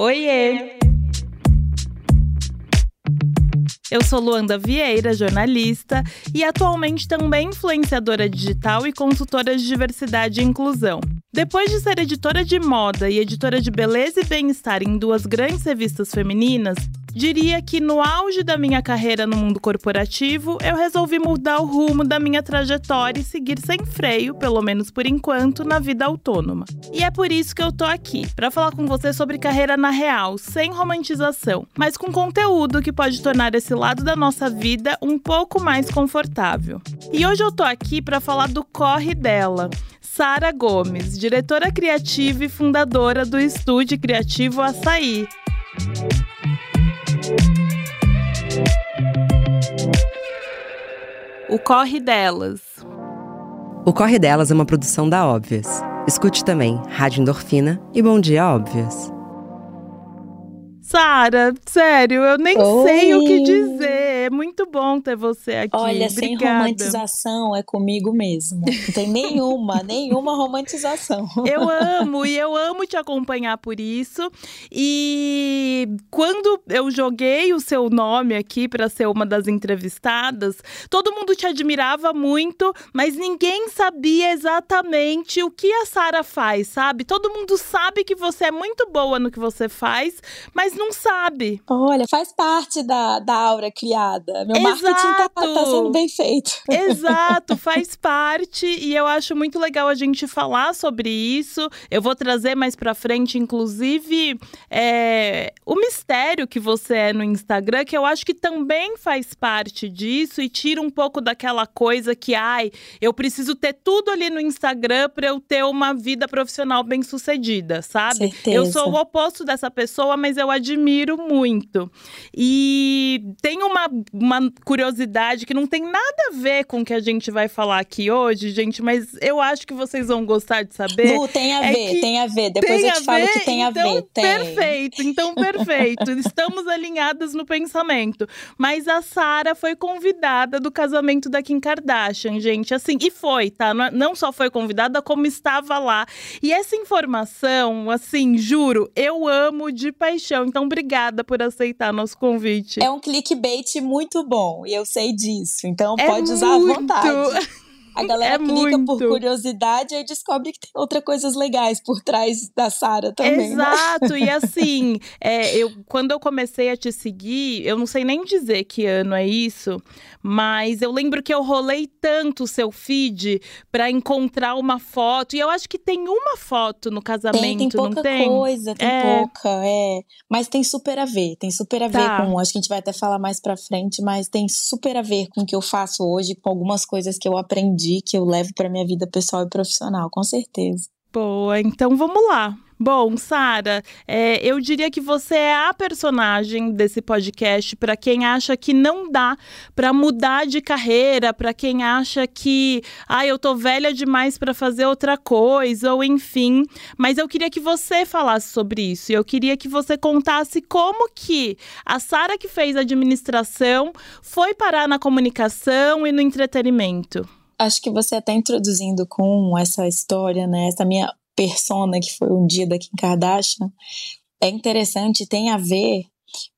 Oiê! Eu sou Luanda Vieira, jornalista e atualmente também influenciadora digital e consultora de diversidade e inclusão. Depois de ser editora de moda e editora de beleza e bem-estar em duas grandes revistas femininas, Diria que no auge da minha carreira no mundo corporativo, eu resolvi mudar o rumo da minha trajetória e seguir sem freio, pelo menos por enquanto, na vida autônoma. E é por isso que eu tô aqui, para falar com você sobre carreira na real, sem romantização, mas com conteúdo que pode tornar esse lado da nossa vida um pouco mais confortável. E hoje eu tô aqui para falar do corre dela. Sara Gomes, diretora criativa e fundadora do estúdio criativo Açaí. O Corre Delas. O Corre Delas é uma produção da Óbvias. Escute também Rádio Endorfina e Bom Dia Óbvias. Sara, sério, eu nem Oi. sei o que dizer. Muito bom ter você aqui. Olha, Obrigada. sem romantização é comigo mesmo. Não tem nenhuma, nenhuma romantização. Eu amo e eu amo te acompanhar por isso. E quando eu joguei o seu nome aqui para ser uma das entrevistadas, todo mundo te admirava muito, mas ninguém sabia exatamente o que a Sara faz, sabe? Todo mundo sabe que você é muito boa no que você faz, mas não sabe. Olha, faz parte da, da aura criada. Meu Exato. marketing tá, tá sendo bem feito. Exato, faz parte e eu acho muito legal a gente falar sobre isso. Eu vou trazer mais pra frente, inclusive, é, o mistério que você é no Instagram, que eu acho que também faz parte disso e tira um pouco daquela coisa que, ai, eu preciso ter tudo ali no Instagram pra eu ter uma vida profissional bem sucedida, sabe? Certeza. Eu sou o oposto dessa pessoa, mas eu admiro admiro muito. E tem uma, uma curiosidade que não tem nada a ver com o que a gente vai falar aqui hoje, gente, mas eu acho que vocês vão gostar de saber. Lu, tem a é ver, tem a ver. Depois eu te falo que tem a então, ver. Tem. Perfeito, então perfeito. Estamos alinhadas no pensamento. Mas a Sara foi convidada do casamento da Kim Kardashian, gente. Assim, e foi, tá? Não só foi convidada, como estava lá. E essa informação, assim, juro, eu amo de paixão. Então, obrigada por aceitar nosso convite. É um clickbait muito bom e eu sei disso. Então, é pode usar à vontade. A galera é clica muito. por curiosidade e descobre que tem outras coisas legais por trás da Sara também. Né? Exato, né? e assim, é, eu, quando eu comecei a te seguir, eu não sei nem dizer que ano é isso, mas eu lembro que eu rolei tanto o seu feed para encontrar uma foto, e eu acho que tem uma foto no casamento, tem, tem pouca não tem? coisa, tem é. pouca, é. Mas tem super a ver, tem super a ver tá. com, acho que a gente vai até falar mais pra frente, mas tem super a ver com o que eu faço hoje, com algumas coisas que eu aprendi que eu levo para minha vida pessoal e profissional, com certeza. Boa, então vamos lá. Bom, Sara, é, eu diria que você é a personagem desse podcast para quem acha que não dá para mudar de carreira, para quem acha que, ah, eu tô velha demais para fazer outra coisa, ou enfim. Mas eu queria que você falasse sobre isso. Eu queria que você contasse como que a Sara que fez administração foi parar na comunicação e no entretenimento acho que você até introduzindo com essa história, né, essa minha persona que foi um dia da Kim Kardashian, é interessante, tem a ver,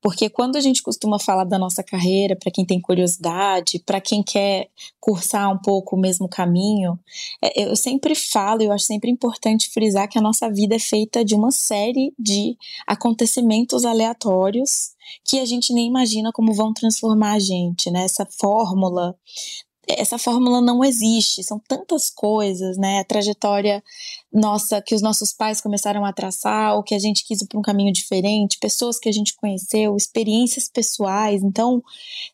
porque quando a gente costuma falar da nossa carreira, para quem tem curiosidade, para quem quer cursar um pouco o mesmo caminho, é, eu sempre falo, eu acho sempre importante frisar que a nossa vida é feita de uma série de acontecimentos aleatórios que a gente nem imagina como vão transformar a gente, né? Essa fórmula essa fórmula não existe, são tantas coisas, né? A trajetória nossa que os nossos pais começaram a traçar, ou que a gente quis ir para um caminho diferente, pessoas que a gente conheceu, experiências pessoais. Então,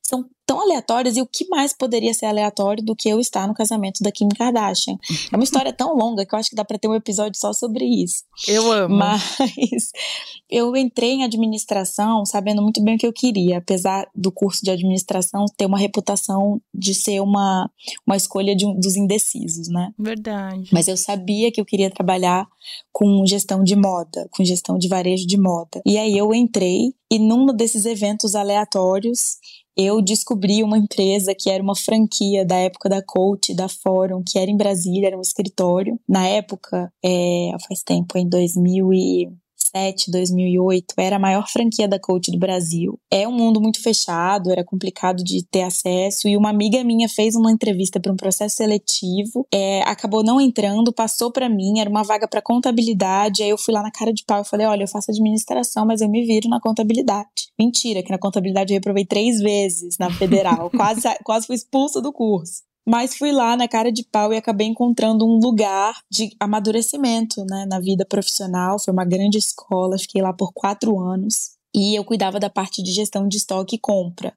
são tão aleatórias e o que mais poderia ser aleatório do que eu estar no casamento da Kim Kardashian? É uma história tão longa que eu acho que dá para ter um episódio só sobre isso. Eu amo. Mas eu entrei em administração sabendo muito bem o que eu queria, apesar do curso de administração ter uma reputação de ser uma, uma escolha de um, dos indecisos, né? Verdade. Mas eu sabia que eu queria trabalhar com gestão de moda, com gestão de varejo de moda. E aí eu entrei e num desses eventos aleatórios eu descobri uma empresa que era uma franquia da época da Coach, da Fórum, que era em Brasília, era um escritório. Na época, é, faz tempo, em 2007, 2007, 2008, era a maior franquia da coach do Brasil. É um mundo muito fechado, era complicado de ter acesso. E uma amiga minha fez uma entrevista para um processo seletivo, é, acabou não entrando, passou para mim, era uma vaga para contabilidade. Aí eu fui lá na cara de pau e falei: olha, eu faço administração, mas eu me viro na contabilidade. Mentira, que na contabilidade eu reprovei três vezes na federal, quase, quase fui expulsa do curso. Mas fui lá na cara de pau e acabei encontrando um lugar de amadurecimento né, na vida profissional. Foi uma grande escola, fiquei lá por quatro anos. E eu cuidava da parte de gestão de estoque e compra.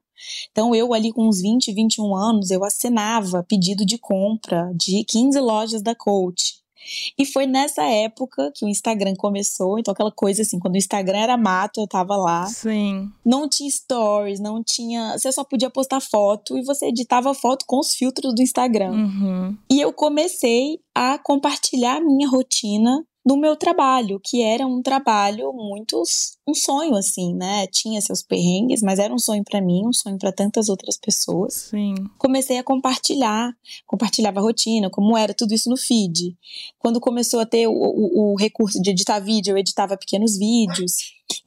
Então, eu ali com uns 20, 21 anos, eu assinava pedido de compra de 15 lojas da Coach. E foi nessa época que o Instagram começou. Então, aquela coisa assim, quando o Instagram era mato, eu tava lá. Sim. Não tinha stories, não tinha. Você só podia postar foto e você editava foto com os filtros do Instagram. Uhum. E eu comecei a compartilhar a minha rotina no meu trabalho, que era um trabalho muito um sonho assim, né? Tinha seus perrengues, mas era um sonho para mim, um sonho para tantas outras pessoas. Sim. Comecei a compartilhar, compartilhava a rotina, como era tudo isso no feed. Quando começou a ter o, o, o recurso de editar vídeo, eu editava pequenos vídeos.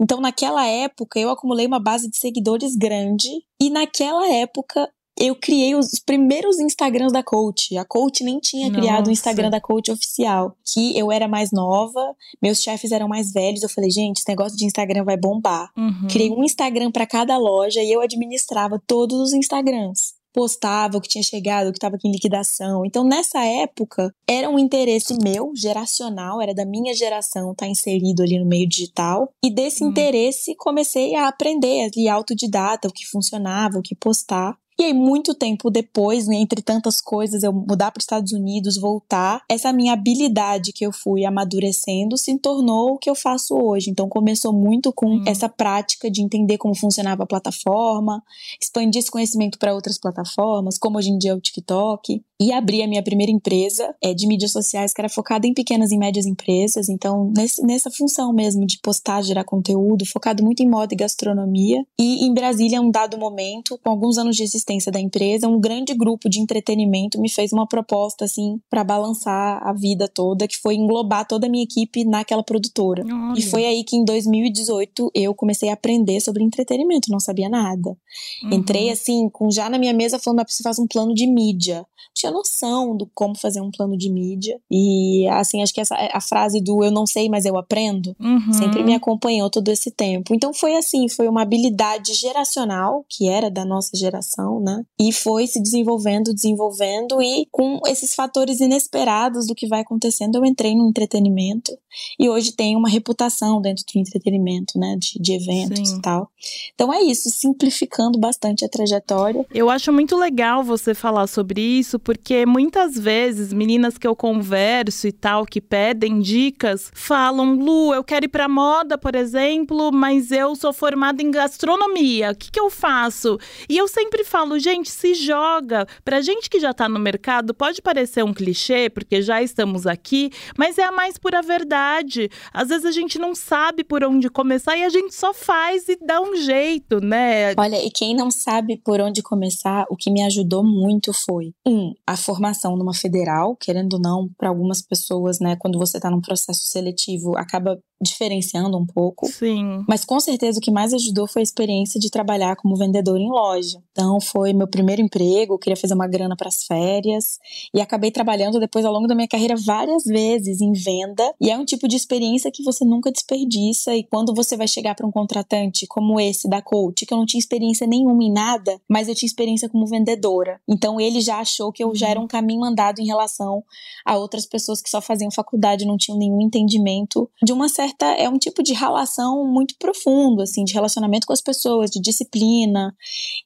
Então, naquela época, eu acumulei uma base de seguidores grande e naquela época eu criei os primeiros Instagrams da Coach. A Coach nem tinha Nossa. criado o Instagram da Coach oficial. Que eu era mais nova, meus chefes eram mais velhos. Eu falei, gente, esse negócio de Instagram vai bombar. Uhum. Criei um Instagram para cada loja e eu administrava todos os Instagrams postava o que tinha chegado, o que estava aqui em liquidação. Então, nessa época, era um interesse meu, geracional, era da minha geração estar tá inserido ali no meio digital. E desse hum. interesse, comecei a aprender ali autodidata, o que funcionava, o que postar. E aí, muito tempo depois, né, entre tantas coisas, eu mudar para os Estados Unidos, voltar, essa minha habilidade que eu fui amadurecendo se tornou o que eu faço hoje. Então, começou muito com hum. essa prática de entender como funcionava a plataforma, expandir esse conhecimento para outras plataformas, como hoje em dia é o TikTok e abri a minha primeira empresa é, de mídias sociais que era focada em pequenas e médias empresas. Então, nesse, nessa função mesmo de postar, gerar conteúdo, focado muito em moda e gastronomia. E em Brasília, um dado momento, com alguns anos de existência da empresa, um grande grupo de entretenimento me fez uma proposta assim para balançar a vida toda, que foi englobar toda a minha equipe naquela produtora. Olha. E foi aí que em 2018 eu comecei a aprender sobre entretenimento, não sabia nada. Uhum. Entrei assim, com já na minha mesa falando, ah, preciso fazer um plano de mídia tinha noção do como fazer um plano de mídia. E, assim, acho que essa, a frase do eu não sei, mas eu aprendo, uhum. sempre me acompanhou todo esse tempo. Então, foi assim, foi uma habilidade geracional, que era da nossa geração, né? E foi se desenvolvendo, desenvolvendo, e com esses fatores inesperados do que vai acontecendo, eu entrei no entretenimento. E hoje tenho uma reputação dentro do entretenimento, né? De, de eventos Sim. e tal. Então, é isso, simplificando bastante a trajetória. Eu acho muito legal você falar sobre isso, porque muitas vezes meninas que eu converso e tal, que pedem dicas, falam: Lu, eu quero ir pra moda, por exemplo, mas eu sou formada em gastronomia, o que, que eu faço? E eu sempre falo: gente, se joga. Pra gente que já tá no mercado, pode parecer um clichê, porque já estamos aqui, mas é a mais pura verdade. Às vezes a gente não sabe por onde começar e a gente só faz e dá um jeito, né? Olha, e quem não sabe por onde começar, o que me ajudou muito foi: um, a formação numa federal, querendo ou não, para algumas pessoas, né, quando você está num processo seletivo, acaba diferenciando um pouco. Sim. Mas com certeza o que mais ajudou foi a experiência de trabalhar como vendedor em loja. Então foi meu primeiro emprego, queria fazer uma grana para as férias e acabei trabalhando depois ao longo da minha carreira várias vezes em venda e é um tipo de experiência que você nunca desperdiça e quando você vai chegar para um contratante como esse da coach, que eu não tinha experiência nenhuma em nada, mas eu tinha experiência como vendedora. Então ele já achou que eu já era um caminho andado em relação a outras pessoas que só faziam faculdade, não tinham nenhum entendimento de uma certa certa é um tipo de relação muito profundo, assim, de relacionamento com as pessoas, de disciplina.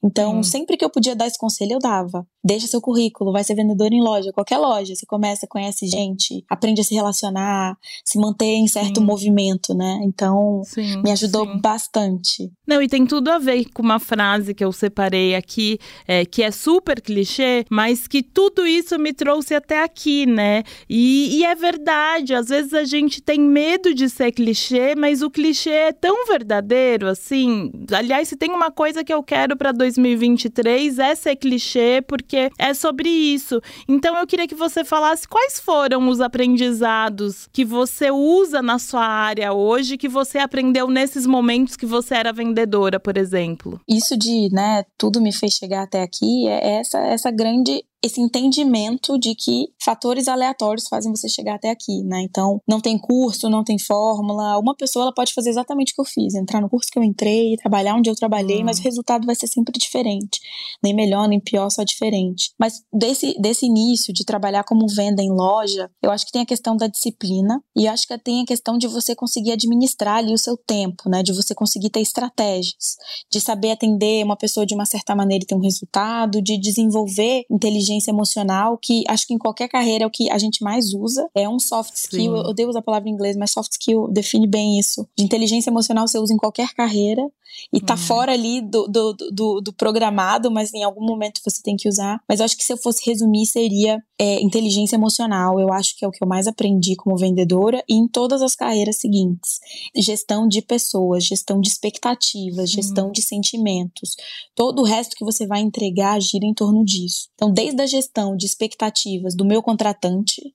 Então, hum. sempre que eu podia dar esse conselho, eu dava. Deixa seu currículo, vai ser vendedor em loja, qualquer loja. Você começa, conhece gente, aprende a se relacionar, se manter em certo sim. movimento, né? Então, sim, me ajudou sim. bastante. Não, e tem tudo a ver com uma frase que eu separei aqui, é, que é super clichê, mas que tudo isso me trouxe até aqui, né? E, e é verdade, às vezes a gente tem medo de ser clichê, mas o clichê é tão verdadeiro assim. Aliás, se tem uma coisa que eu quero para 2023 é ser clichê, porque porque é sobre isso. Então eu queria que você falasse quais foram os aprendizados que você usa na sua área hoje, que você aprendeu nesses momentos que você era vendedora, por exemplo. Isso de, né, tudo me fez chegar até aqui é essa essa grande esse entendimento de que fatores aleatórios fazem você chegar até aqui, né? Então, não tem curso, não tem fórmula. Uma pessoa ela pode fazer exatamente o que eu fiz, entrar no curso que eu entrei, trabalhar onde eu trabalhei, hum. mas o resultado vai ser sempre diferente. Nem melhor, nem pior, só diferente. Mas desse, desse início de trabalhar como venda em loja, eu acho que tem a questão da disciplina e acho que tem a questão de você conseguir administrar ali o seu tempo, né? De você conseguir ter estratégias, de saber atender uma pessoa de uma certa maneira e ter um resultado, de desenvolver inteligência inteligência emocional, que acho que em qualquer carreira é o que a gente mais usa. É um soft skill, Sim. eu odeio usar a palavra em inglês, mas soft skill define bem isso. De inteligência emocional você usa em qualquer carreira e tá hum. fora ali do, do, do, do, programado, mas em algum momento você tem que usar. Mas eu acho que se eu fosse resumir, seria é, inteligência emocional. Eu acho que é o que eu mais aprendi como vendedora e em todas as carreiras seguintes. Gestão de pessoas, gestão de expectativas, gestão hum. de sentimentos. Todo o resto que você vai entregar gira em torno disso. Então, desde a gestão de expectativas do meu contratante,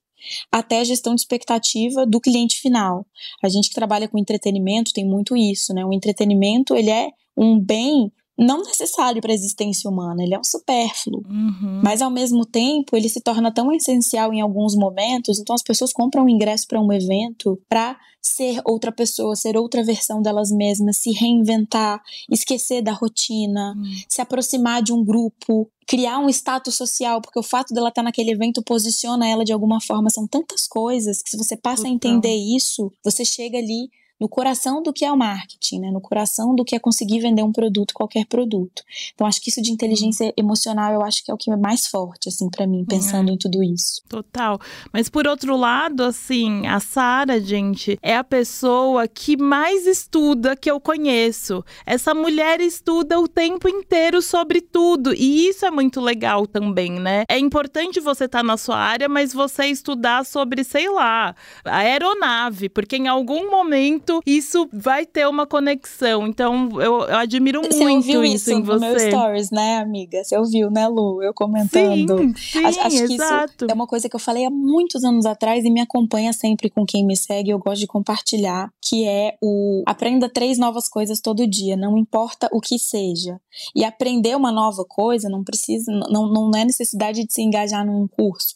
até a gestão de expectativa do cliente final. A gente que trabalha com entretenimento tem muito isso, né? O entretenimento, ele é um bem não necessário para a existência humana, ele é um supérfluo. Uhum. Mas ao mesmo tempo, ele se torna tão essencial em alguns momentos, então as pessoas compram um ingresso para um evento para ser outra pessoa, ser outra versão delas mesmas, se reinventar, esquecer da rotina, uhum. se aproximar de um grupo, criar um status social, porque o fato dela estar naquele evento posiciona ela de alguma forma. São tantas coisas que se você passa Total. a entender isso, você chega ali no coração do que é o marketing, né? no coração do que é conseguir vender um produto, qualquer produto. Então, acho que isso de inteligência emocional, eu acho que é o que é mais forte, assim, para mim, pensando é. em tudo isso. Total. Mas, por outro lado, assim, a Sara, gente, é a pessoa que mais estuda que eu conheço. Essa mulher estuda o tempo inteiro sobre tudo. E isso é muito legal também, né? É importante você estar tá na sua área, mas você estudar sobre, sei lá, a aeronave, porque em algum momento muito, isso vai ter uma conexão. Então, eu, eu admiro você muito isso, isso em você. meu stories, né, amiga? Você ouviu, né, Lu? Eu comentando. Sim, sim, acho, acho que isso é uma coisa que eu falei há muitos anos atrás e me acompanha sempre com quem me segue. Eu gosto de compartilhar, que é o aprenda três novas coisas todo dia, não importa o que seja. E aprender uma nova coisa não precisa, não, não é necessidade de se engajar num curso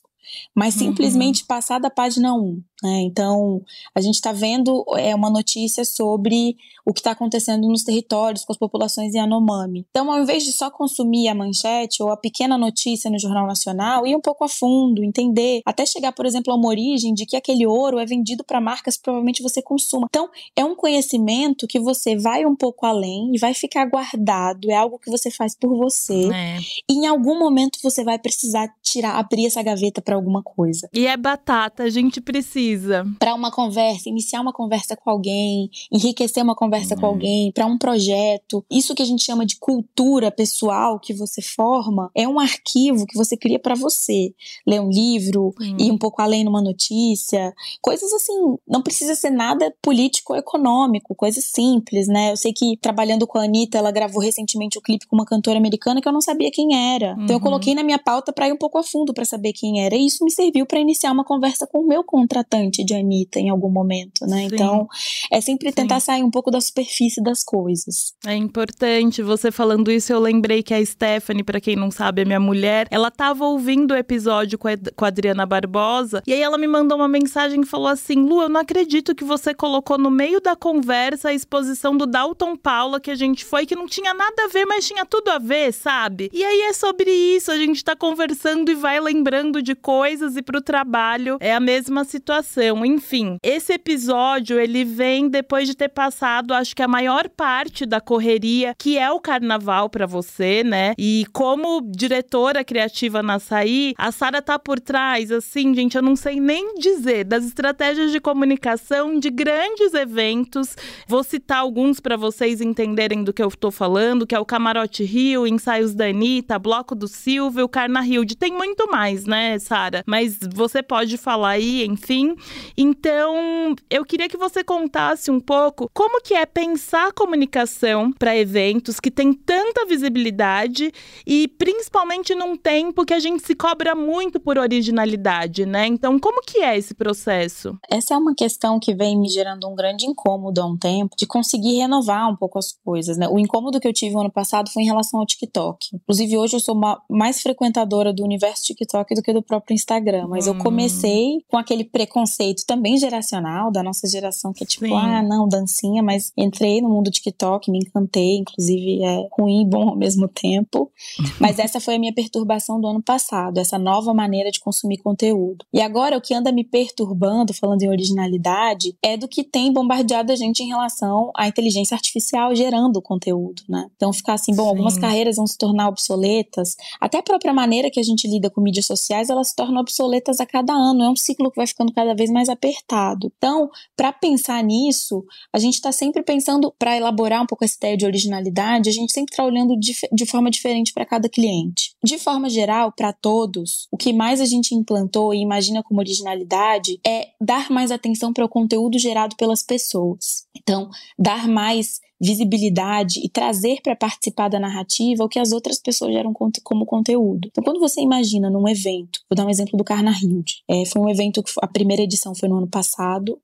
mas uhum. simplesmente uhum. passar da página 1. Né? Então, a gente está vendo é, uma notícia sobre o que está acontecendo nos territórios com as populações Yanomami. Então, ao invés de só consumir a manchete ou a pequena notícia no Jornal Nacional, ir um pouco a fundo, entender, até chegar, por exemplo, a uma origem de que aquele ouro é vendido para marcas que provavelmente você consuma. Então, é um conhecimento que você vai um pouco além e vai ficar guardado, é algo que você faz por você. É. E em algum momento você vai precisar tirar, abrir essa gaveta para alguma coisa. E é batata, a gente precisa precisa. Para uma conversa, iniciar uma conversa com alguém, enriquecer uma conversa uhum. com alguém, para um projeto. Isso que a gente chama de cultura pessoal que você forma é um arquivo que você cria para você. Ler um livro, uhum. ir um pouco além numa notícia, coisas assim, não precisa ser nada político ou econômico, coisas simples, né? Eu sei que trabalhando com a Anitta, ela gravou recentemente o um clipe com uma cantora americana que eu não sabia quem era. Uhum. Então eu uhum. coloquei na minha pauta para ir um pouco a fundo para saber quem era. E isso me serviu para iniciar uma conversa com o meu contratante bastante de Anitta em algum momento, né? Sim. Então, é sempre tentar Sim. sair um pouco da superfície das coisas. É importante. Você falando isso, eu lembrei que a Stephanie, para quem não sabe, é minha mulher, ela tava ouvindo o episódio com a, com a Adriana Barbosa, e aí ela me mandou uma mensagem e falou assim: Lu, eu não acredito que você colocou no meio da conversa a exposição do Dalton Paula que a gente foi, que não tinha nada a ver, mas tinha tudo a ver, sabe? E aí é sobre isso, a gente tá conversando e vai lembrando de coisas e pro trabalho é a mesma situação enfim, esse episódio ele vem depois de ter passado, acho que a maior parte da correria que é o carnaval para você, né? E como diretora criativa na Açaí, a Sara tá por trás, assim, gente, eu não sei nem dizer, das estratégias de comunicação de grandes eventos. Vou citar alguns para vocês entenderem do que eu tô falando, que é o Camarote Rio, Ensaios da Anitta, Bloco do Silvio, Carna Hilde. Tem muito mais, né, Sara? Mas você pode falar aí, enfim. Então, eu queria que você contasse um pouco como que é pensar comunicação para eventos que tem tanta visibilidade e principalmente num tempo que a gente se cobra muito por originalidade, né? Então, como que é esse processo? Essa é uma questão que vem me gerando um grande incômodo há um tempo de conseguir renovar um pouco as coisas, né? O incômodo que eu tive no ano passado foi em relação ao TikTok. Inclusive, hoje eu sou uma, mais frequentadora do universo TikTok do que do próprio Instagram, mas hum. eu comecei com aquele preconceito também geracional da nossa geração que é tipo, Sim. ah, não, dancinha, mas entrei no mundo TikTok, me encantei, inclusive é ruim e bom ao mesmo tempo. Mas essa foi a minha perturbação do ano passado, essa nova maneira de consumir conteúdo. E agora o que anda me perturbando, falando em originalidade, é do que tem bombardeado a gente em relação à inteligência artificial gerando conteúdo, né? Então ficar assim, bom, Sim. algumas carreiras vão se tornar obsoletas, até a própria maneira que a gente lida com mídias sociais, elas se tornam obsoletas a cada ano, é um ciclo que vai ficando cada vez mais apertado. Então, para pensar nisso, a gente está sempre pensando, para elaborar um pouco essa ideia de originalidade, a gente sempre está olhando de, forma diferente para cada cliente. De forma geral, para todos, o que mais a gente implantou e imagina como originalidade é dar mais atenção para o conteúdo gerado pelas pessoas. Então, dar mais visibilidade e trazer para participar da narrativa o que as outras pessoas geram como conteúdo. Então, quando você imagina num evento, vou dar um exemplo do Carna Hilde, é, foi um evento que a primeira edição foi no ano passado,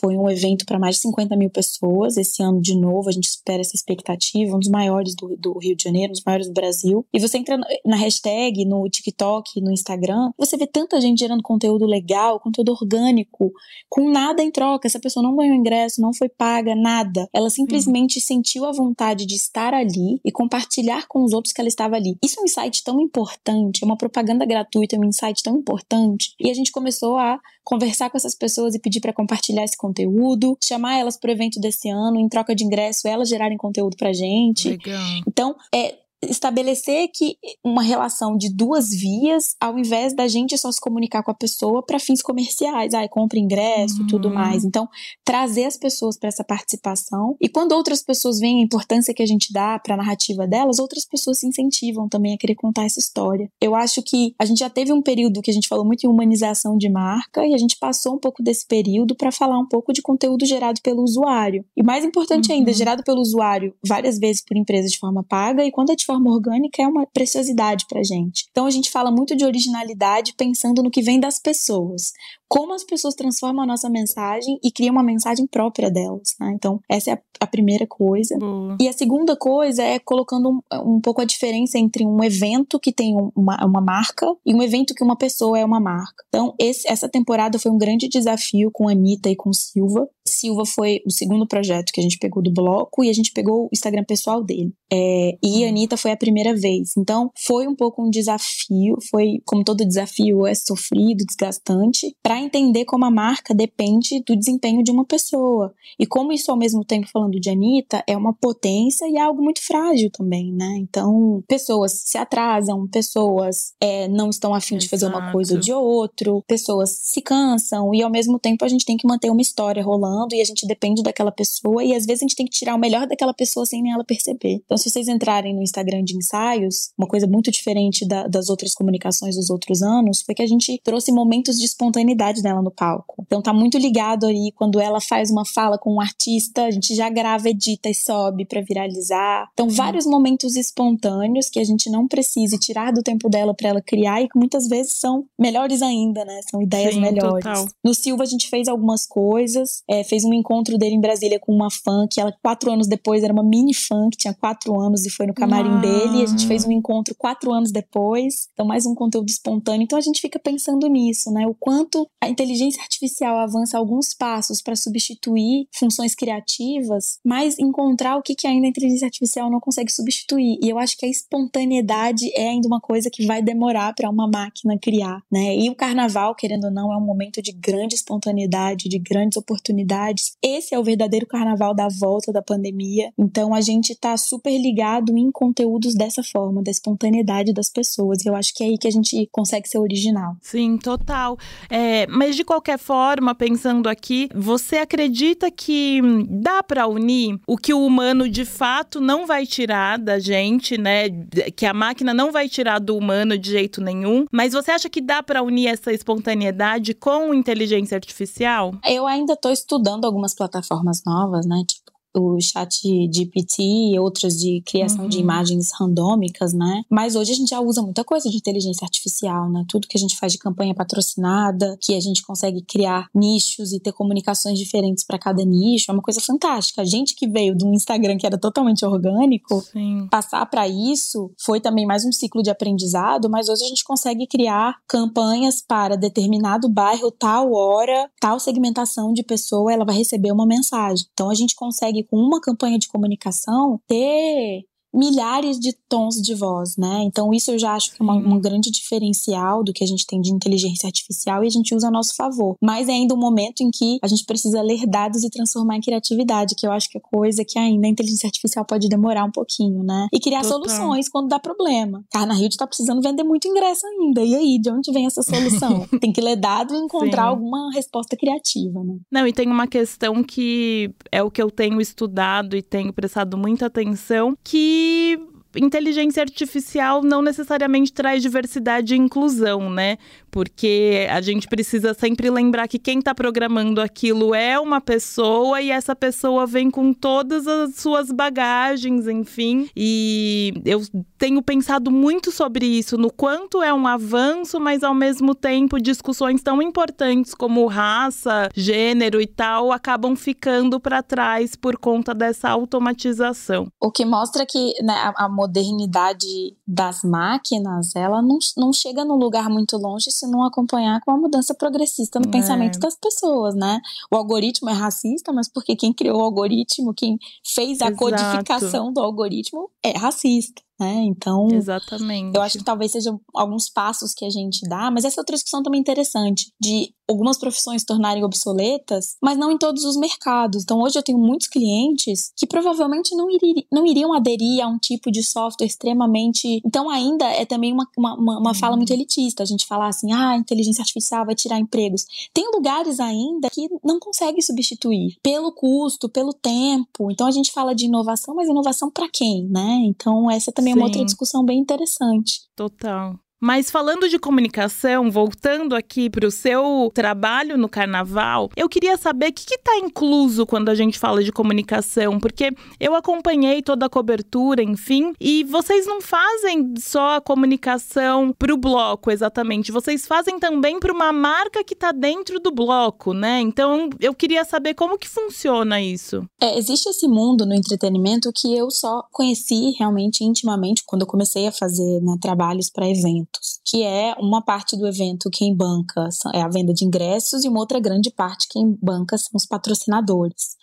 foi um evento para mais de 50 mil pessoas. Esse ano, de novo, a gente espera essa expectativa, um dos maiores do, do Rio de Janeiro, um dos maiores do Brasil. E você entra na hashtag, no TikTok, no Instagram, você vê tanta gente gerando conteúdo legal, conteúdo orgânico, com nada em troca. Essa pessoa não ganhou ingresso, não foi paga, nada. Ela simplesmente uhum. sentiu a vontade de estar ali e compartilhar com os outros que ela estava ali. Isso é um insight tão importante, é uma propaganda gratuita, é um insight tão importante. E a gente começou a conversar com essas pessoas e pedir para compartilhar esse conteúdo, chamar elas para o evento desse ano, em troca de ingresso, elas gerarem conteúdo para gente. Legal. Então, é, estabelecer que uma relação de duas vias, ao invés da gente só se comunicar com a pessoa para fins comerciais, ai, compra ingresso e uhum. tudo mais. Então, trazer as pessoas para essa participação. E quando outras pessoas veem a importância que a gente dá para a narrativa delas, outras pessoas se incentivam também a querer contar essa história. Eu acho que a gente já teve um período que a gente falou muito em humanização de marca e a gente passou um pouco desse período para falar um pouco de conteúdo gerado pelo usuário. E mais importante uhum. ainda, gerado pelo usuário várias vezes por empresas de forma paga e quando é de forma forma orgânica é uma preciosidade para gente. Então a gente fala muito de originalidade pensando no que vem das pessoas como as pessoas transformam a nossa mensagem e criam uma mensagem própria delas. Né? Então, essa é a, a primeira coisa. Uhum. E a segunda coisa é colocando um, um, pouco a diferença entre um evento que tem uma, uma marca e um evento que uma pessoa é uma marca. Então, esse, essa temporada foi um grande desafio com a Anitta e com Silva. Silva foi o segundo projeto que a gente pegou do bloco e a gente pegou o Instagram pessoal dele. É, e a Anitta foi a primeira vez. Então, foi um pouco um desafio, foi, como todo desafio, é sofrido, desgastante, para entender como a marca depende do desempenho de uma pessoa. E como isso, ao mesmo tempo, falando de Anitta, é uma potência e é algo muito frágil também, né? Então, pessoas se atrasam, pessoas é, não estão afim de fazer uma coisa ou de outro, pessoas se cansam e, ao mesmo tempo, a gente tem que manter uma história rolando e a gente depende daquela pessoa e, às vezes, a gente tem que tirar o melhor daquela pessoa sem nem ela perceber. Então, se vocês entrarem no Instagram de ensaios, uma coisa muito diferente da, das outras comunicações dos outros anos foi que a gente trouxe momentos de espontaneidade dela no palco. Então tá muito ligado aí quando ela faz uma fala com um artista, a gente já grava, edita e sobe para viralizar. Então vários momentos espontâneos que a gente não precisa tirar do tempo dela para ela criar e que muitas vezes são melhores ainda, né? São ideias Sim, melhores. Total. No Silva a gente fez algumas coisas, é, fez um encontro dele em Brasília com uma fã que ela quatro anos depois era uma mini fã que tinha quatro anos e foi no camarim dele. E a gente fez um encontro quatro anos depois. Então mais um conteúdo espontâneo. Então a gente fica pensando nisso, né? O quanto a inteligência artificial avança alguns passos para substituir funções criativas, mas encontrar o que, que ainda a inteligência artificial não consegue substituir. E eu acho que a espontaneidade é ainda uma coisa que vai demorar para uma máquina criar, né? E o carnaval, querendo ou não, é um momento de grande espontaneidade, de grandes oportunidades. Esse é o verdadeiro carnaval da volta da pandemia. Então a gente está super ligado em conteúdos dessa forma, da espontaneidade das pessoas. E eu acho que é aí que a gente consegue ser original. Sim, total. É, Mas de qualquer forma, pensando aqui, você acredita que dá para unir o que o humano de fato não vai tirar da gente, né? Que a máquina não vai tirar do humano de jeito nenhum, mas você acha que dá para unir essa espontaneidade com inteligência artificial? Eu ainda estou estudando algumas plataformas novas, né? Tipo o chat GPT e outras de criação uhum. de imagens randômicas, né? Mas hoje a gente já usa muita coisa de inteligência artificial, né? Tudo que a gente faz de campanha patrocinada, que a gente consegue criar nichos e ter comunicações diferentes para cada nicho, é uma coisa fantástica. A gente que veio de um Instagram que era totalmente orgânico, Sim. passar para isso foi também mais um ciclo de aprendizado, mas hoje a gente consegue criar campanhas para determinado bairro, tal hora, tal segmentação de pessoa, ela vai receber uma mensagem. Então a gente consegue com uma campanha de comunicação ter milhares de tons de voz, né? Então isso eu já acho que é uma, um grande diferencial do que a gente tem de inteligência artificial e a gente usa a nosso favor. Mas é ainda um momento em que a gente precisa ler dados e transformar em criatividade, que eu acho que é coisa que ainda a inteligência artificial pode demorar um pouquinho, né? E criar Total. soluções quando dá problema. Carna Rio tá precisando vender muito ingresso ainda. E aí, de onde vem essa solução? tem que ler dado e encontrar Sim. alguma resposta criativa, né? Não, e tem uma questão que é o que eu tenho estudado e tenho prestado muita atenção, que y inteligência artificial não necessariamente traz diversidade e inclusão, né? Porque a gente precisa sempre lembrar que quem está programando aquilo é uma pessoa e essa pessoa vem com todas as suas bagagens, enfim. E eu tenho pensado muito sobre isso, no quanto é um avanço, mas ao mesmo tempo discussões tão importantes como raça, gênero e tal acabam ficando para trás por conta dessa automatização. O que mostra que né, a, a modernidade das máquinas, ela não, não chega num lugar muito longe se não acompanhar com uma mudança progressista no é. pensamento das pessoas, né? O algoritmo é racista, mas porque quem criou o algoritmo, quem fez a Exato. codificação do algoritmo é racista né? Então, Exatamente. eu acho que talvez sejam alguns passos que a gente dá, mas essa é outra discussão também interessante de algumas profissões se tornarem obsoletas, mas não em todos os mercados. Então, hoje eu tenho muitos clientes que provavelmente não, iri, não iriam aderir a um tipo de software extremamente. Então, ainda é também uma, uma, uma, uma fala muito elitista. A gente falar assim, ah, a inteligência artificial vai tirar empregos. Tem lugares ainda que não consegue substituir pelo custo, pelo tempo. Então, a gente fala de inovação, mas inovação para quem, né? Então, essa também Sim. é uma outra discussão bem interessante. Total. Mas falando de comunicação, voltando aqui para o seu trabalho no carnaval, eu queria saber o que está incluso quando a gente fala de comunicação, porque eu acompanhei toda a cobertura, enfim, e vocês não fazem só a comunicação para o bloco exatamente, vocês fazem também para uma marca que está dentro do bloco, né? Então eu queria saber como que funciona isso. É, existe esse mundo no entretenimento que eu só conheci realmente intimamente quando eu comecei a fazer né, trabalhos para eventos, que é uma parte do evento quem banca é a venda de ingressos e uma outra grande parte quem banca são os patrocinadores.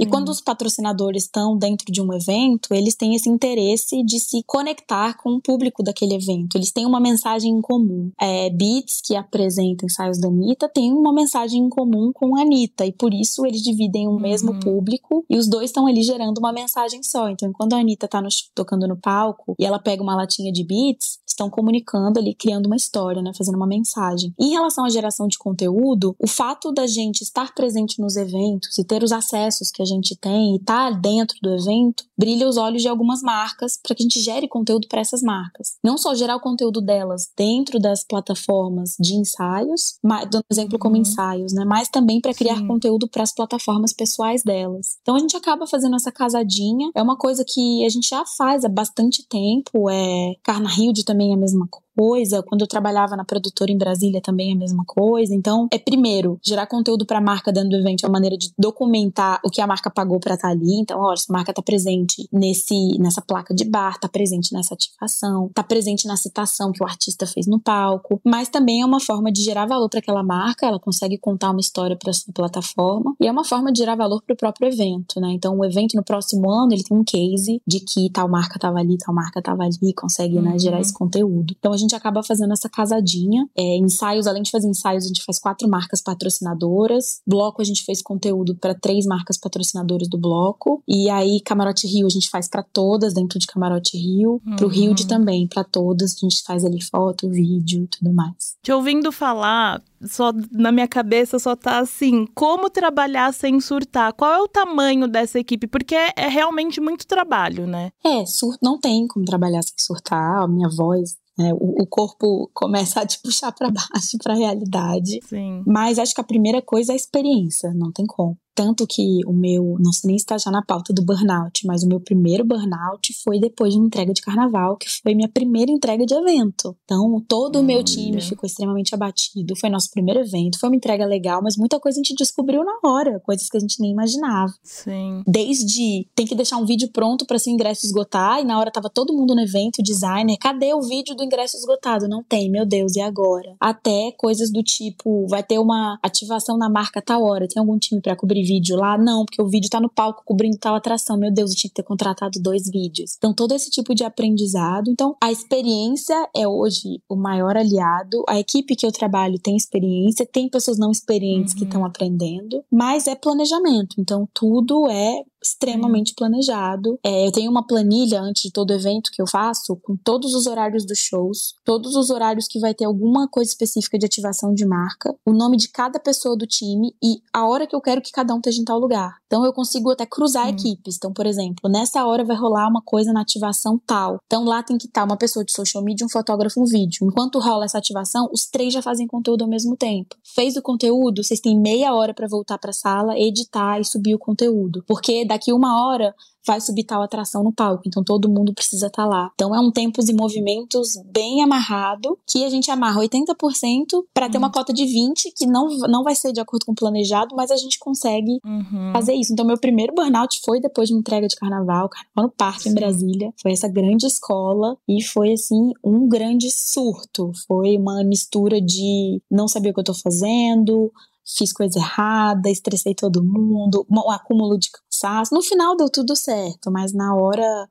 E quando os patrocinadores estão dentro de um evento, eles têm esse interesse de se conectar com o público daquele evento. Eles têm uma mensagem em comum. É, Beats, que apresenta ensaios da Anitta, tem uma mensagem em comum com a Anitta. E por isso eles dividem o uhum. mesmo público e os dois estão ali gerando uma mensagem só. Então, quando a Anitta tá no, tocando no palco e ela pega uma latinha de Beats, estão comunicando ali, criando uma história, né? Fazendo uma mensagem. Em relação à geração de conteúdo, o fato da gente estar presente nos eventos e ter os acessos que a gente tem e tá dentro do evento, brilha os olhos de algumas marcas para que a gente gere conteúdo para essas marcas. Não só gerar o conteúdo delas dentro das plataformas de ensaios, mas, dando exemplo como uhum. ensaios, né? Mas também para criar Sim. conteúdo para as plataformas pessoais delas. Então a gente acaba fazendo essa casadinha. É uma coisa que a gente já faz há bastante tempo. É Carna Hilde também é a mesma coisa coisa. Quando eu trabalhava na produtora em Brasília também é a mesma coisa. Então, é primeiro, gerar conteúdo para a marca dentro do evento é uma maneira de documentar o que a marca pagou para estar tá ali. Então, olha, a marca está presente nesse nessa placa de bar, está presente nessa ativação, está presente na citação que o artista fez no palco, mas também é uma forma de gerar valor para aquela marca, ela consegue contar uma história para sua plataforma e é uma forma de gerar valor para o próprio evento, né? Então, o evento no próximo ano, ele tem um case de que tal marca estava ali, tal marca estava ali, consegue, né, gerar uhum. esse conteúdo. Então, a gente gente acaba fazendo essa casadinha. É, ensaios, além de fazer ensaios, a gente faz quatro marcas patrocinadoras. Bloco, a gente fez conteúdo para três marcas patrocinadoras do bloco. E aí, Camarote Rio, a gente faz para todas dentro de Camarote Rio. Uhum. Pro Rio de também, para todas. A gente faz ali foto, vídeo e tudo mais. Te ouvindo falar, só na minha cabeça só tá assim, como trabalhar sem surtar? Qual é o tamanho dessa equipe? Porque é, é realmente muito trabalho, né? É, surto não tem como trabalhar sem surtar. A minha voz é, o, o, corpo começa a te puxar para baixo, para a realidade. Sim. Mas acho que a primeira coisa é a experiência, não tem como. Tanto que o meu, não sei nem está já na pauta do burnout, mas o meu primeiro burnout foi depois de uma entrega de carnaval, que foi minha primeira entrega de evento. Então, todo o meu time ficou extremamente abatido. Foi nosso primeiro evento, foi uma entrega legal, mas muita coisa a gente descobriu na hora, coisas que a gente nem imaginava. Sim. Desde tem que deixar um vídeo pronto para se o ingresso esgotar, e na hora tava todo mundo no evento, designer, cadê o vídeo do ingresso esgotado? Não tem, meu Deus, e agora? Até coisas do tipo, vai ter uma ativação na marca tal hora, tem algum time para cobrir vídeo lá? Não, porque o vídeo tá no palco cobrindo tal atração. Meu Deus, eu tinha que ter contratado dois vídeos. Então, todo esse tipo de aprendizado. Então, a experiência é hoje o maior aliado. A equipe que eu trabalho tem experiência, tem pessoas não experientes uhum. que estão aprendendo, mas é planejamento. Então, tudo é extremamente planejado. É, eu tenho uma planilha antes de todo evento que eu faço, com todos os horários dos shows, todos os horários que vai ter alguma coisa específica de ativação de marca, o nome de cada pessoa do time e a hora que eu quero que cada um esteja em tal lugar. Então eu consigo até cruzar hum. equipes. Então, por exemplo, nessa hora vai rolar uma coisa na ativação tal. Então lá tem que estar uma pessoa de social media, um fotógrafo, um vídeo. Enquanto rola essa ativação, os três já fazem conteúdo ao mesmo tempo. Fez o conteúdo, vocês têm meia hora para voltar para a sala, editar e subir o conteúdo. Porque daqui uma hora vai subir tal atração no palco, então todo mundo precisa estar tá lá. Então é um tempos e movimentos bem amarrado, que a gente amarra 80% para ter uhum. uma cota de 20, que não, não vai ser de acordo com o planejado, mas a gente consegue uhum. fazer isso. Então meu primeiro burnout foi depois de uma entrega de carnaval, carnaval no parque Sim. em Brasília. Foi essa grande escola e foi assim um grande surto. Foi uma mistura de não saber o que eu tô fazendo, fiz coisa errada, estressei todo mundo, um acúmulo de cansaço. No final deu tudo certo, mas na hora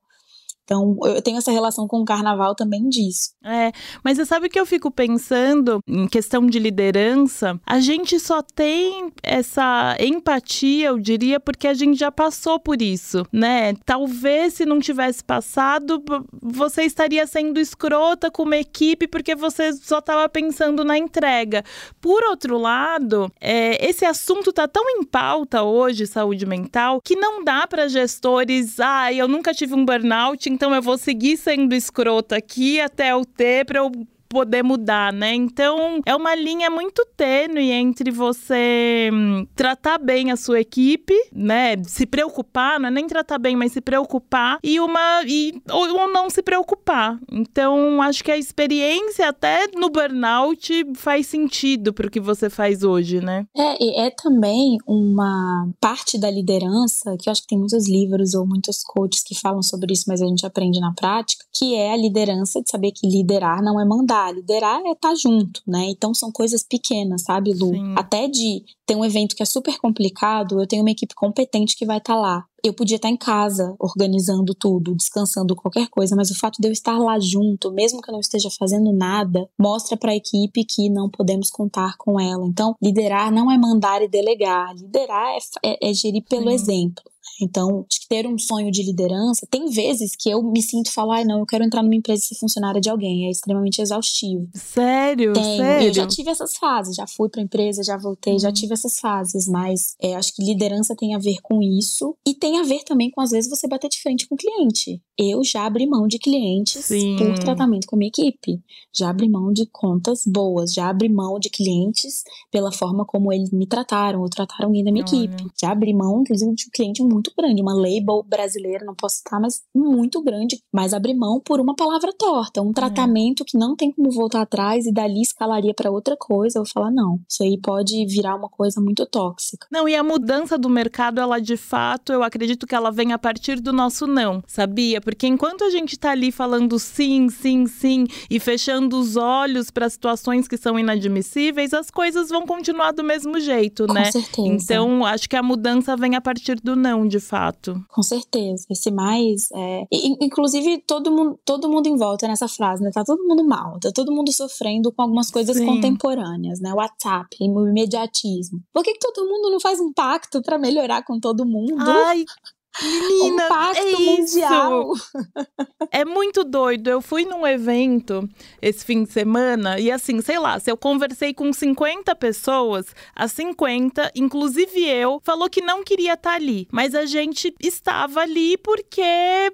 então, eu tenho essa relação com o carnaval também disso. É, mas você sabe que eu fico pensando em questão de liderança, a gente só tem essa empatia, eu diria, porque a gente já passou por isso, né? Talvez se não tivesse passado, você estaria sendo escrota com uma equipe porque você só estava pensando na entrega. Por outro lado, é, esse assunto tá tão em pauta hoje, saúde mental, que não dá para gestores, ah, eu nunca tive um burnout, então eu vou seguir sendo escrota aqui até o ter para eu poder mudar, né? Então é uma linha muito tênue entre você hum, tratar bem a sua equipe, né? Se preocupar, não é nem tratar bem, mas se preocupar e uma e ou, ou não se preocupar. Então acho que a experiência até no burnout faz sentido para o que você faz hoje, né? É, e é também uma parte da liderança que eu acho que tem muitos livros ou muitos coaches que falam sobre isso, mas a gente aprende na prática, que é a liderança de saber que liderar não é mandar liderar. Liderar é estar tá junto, né? Então são coisas pequenas, sabe, Lu? Sim. Até de ter um evento que é super complicado, eu tenho uma equipe competente que vai estar tá lá. Eu podia estar tá em casa, organizando tudo, descansando qualquer coisa, mas o fato de eu estar lá junto, mesmo que eu não esteja fazendo nada, mostra para a equipe que não podemos contar com ela. Então, liderar não é mandar e delegar. Liderar é, é, é gerir pelo Sim. exemplo. Então, ter um sonho de liderança, tem vezes que eu me sinto falar, ah, não, eu quero entrar numa empresa e ser funcionária de alguém. É extremamente exaustivo. Sério? Tenho. Sério? Eu já tive essas fases, já fui pra empresa, já voltei, uhum. já tive essas fases, mas é, acho que liderança tem a ver com isso e tem a ver também com, às vezes, você bater de frente com o cliente. Eu já abri mão de clientes Sim. por tratamento com a minha equipe. Já abri mão de contas boas, já abri mão de clientes pela forma como eles me trataram ou trataram alguém da minha Olha. equipe. Já abri mão, inclusive, de um cliente muito grande, uma label brasileira, não posso estar, mas muito grande. Mas abri mão por uma palavra torta, um é. tratamento é. que não tem como voltar atrás e dali escalaria para outra coisa. Eu vou falar, não, isso aí pode virar uma coisa muito tóxica. Não, e a mudança do mercado, ela de fato, eu acredito que ela vem a partir do nosso não, sabia? Porque enquanto a gente tá ali falando sim, sim, sim e fechando os olhos para situações que são inadmissíveis, as coisas vão continuar do mesmo jeito, Com né? Certeza. Então, acho que a mudança vem a partir do não, de de fato. Com certeza. Esse mais. É... Inclusive, todo mundo, todo mundo em volta nessa frase, né? Tá todo mundo mal, tá todo mundo sofrendo com algumas coisas Sim. contemporâneas, né? WhatsApp, o imediatismo. Por que, que todo mundo não faz um pacto para melhorar com todo mundo? Ai, Menina, um pacto é mundial. é muito doido. Eu fui num evento esse fim de semana e assim, sei lá, se eu conversei com 50 pessoas, as 50, inclusive eu, falou que não queria estar tá ali, mas a gente estava ali porque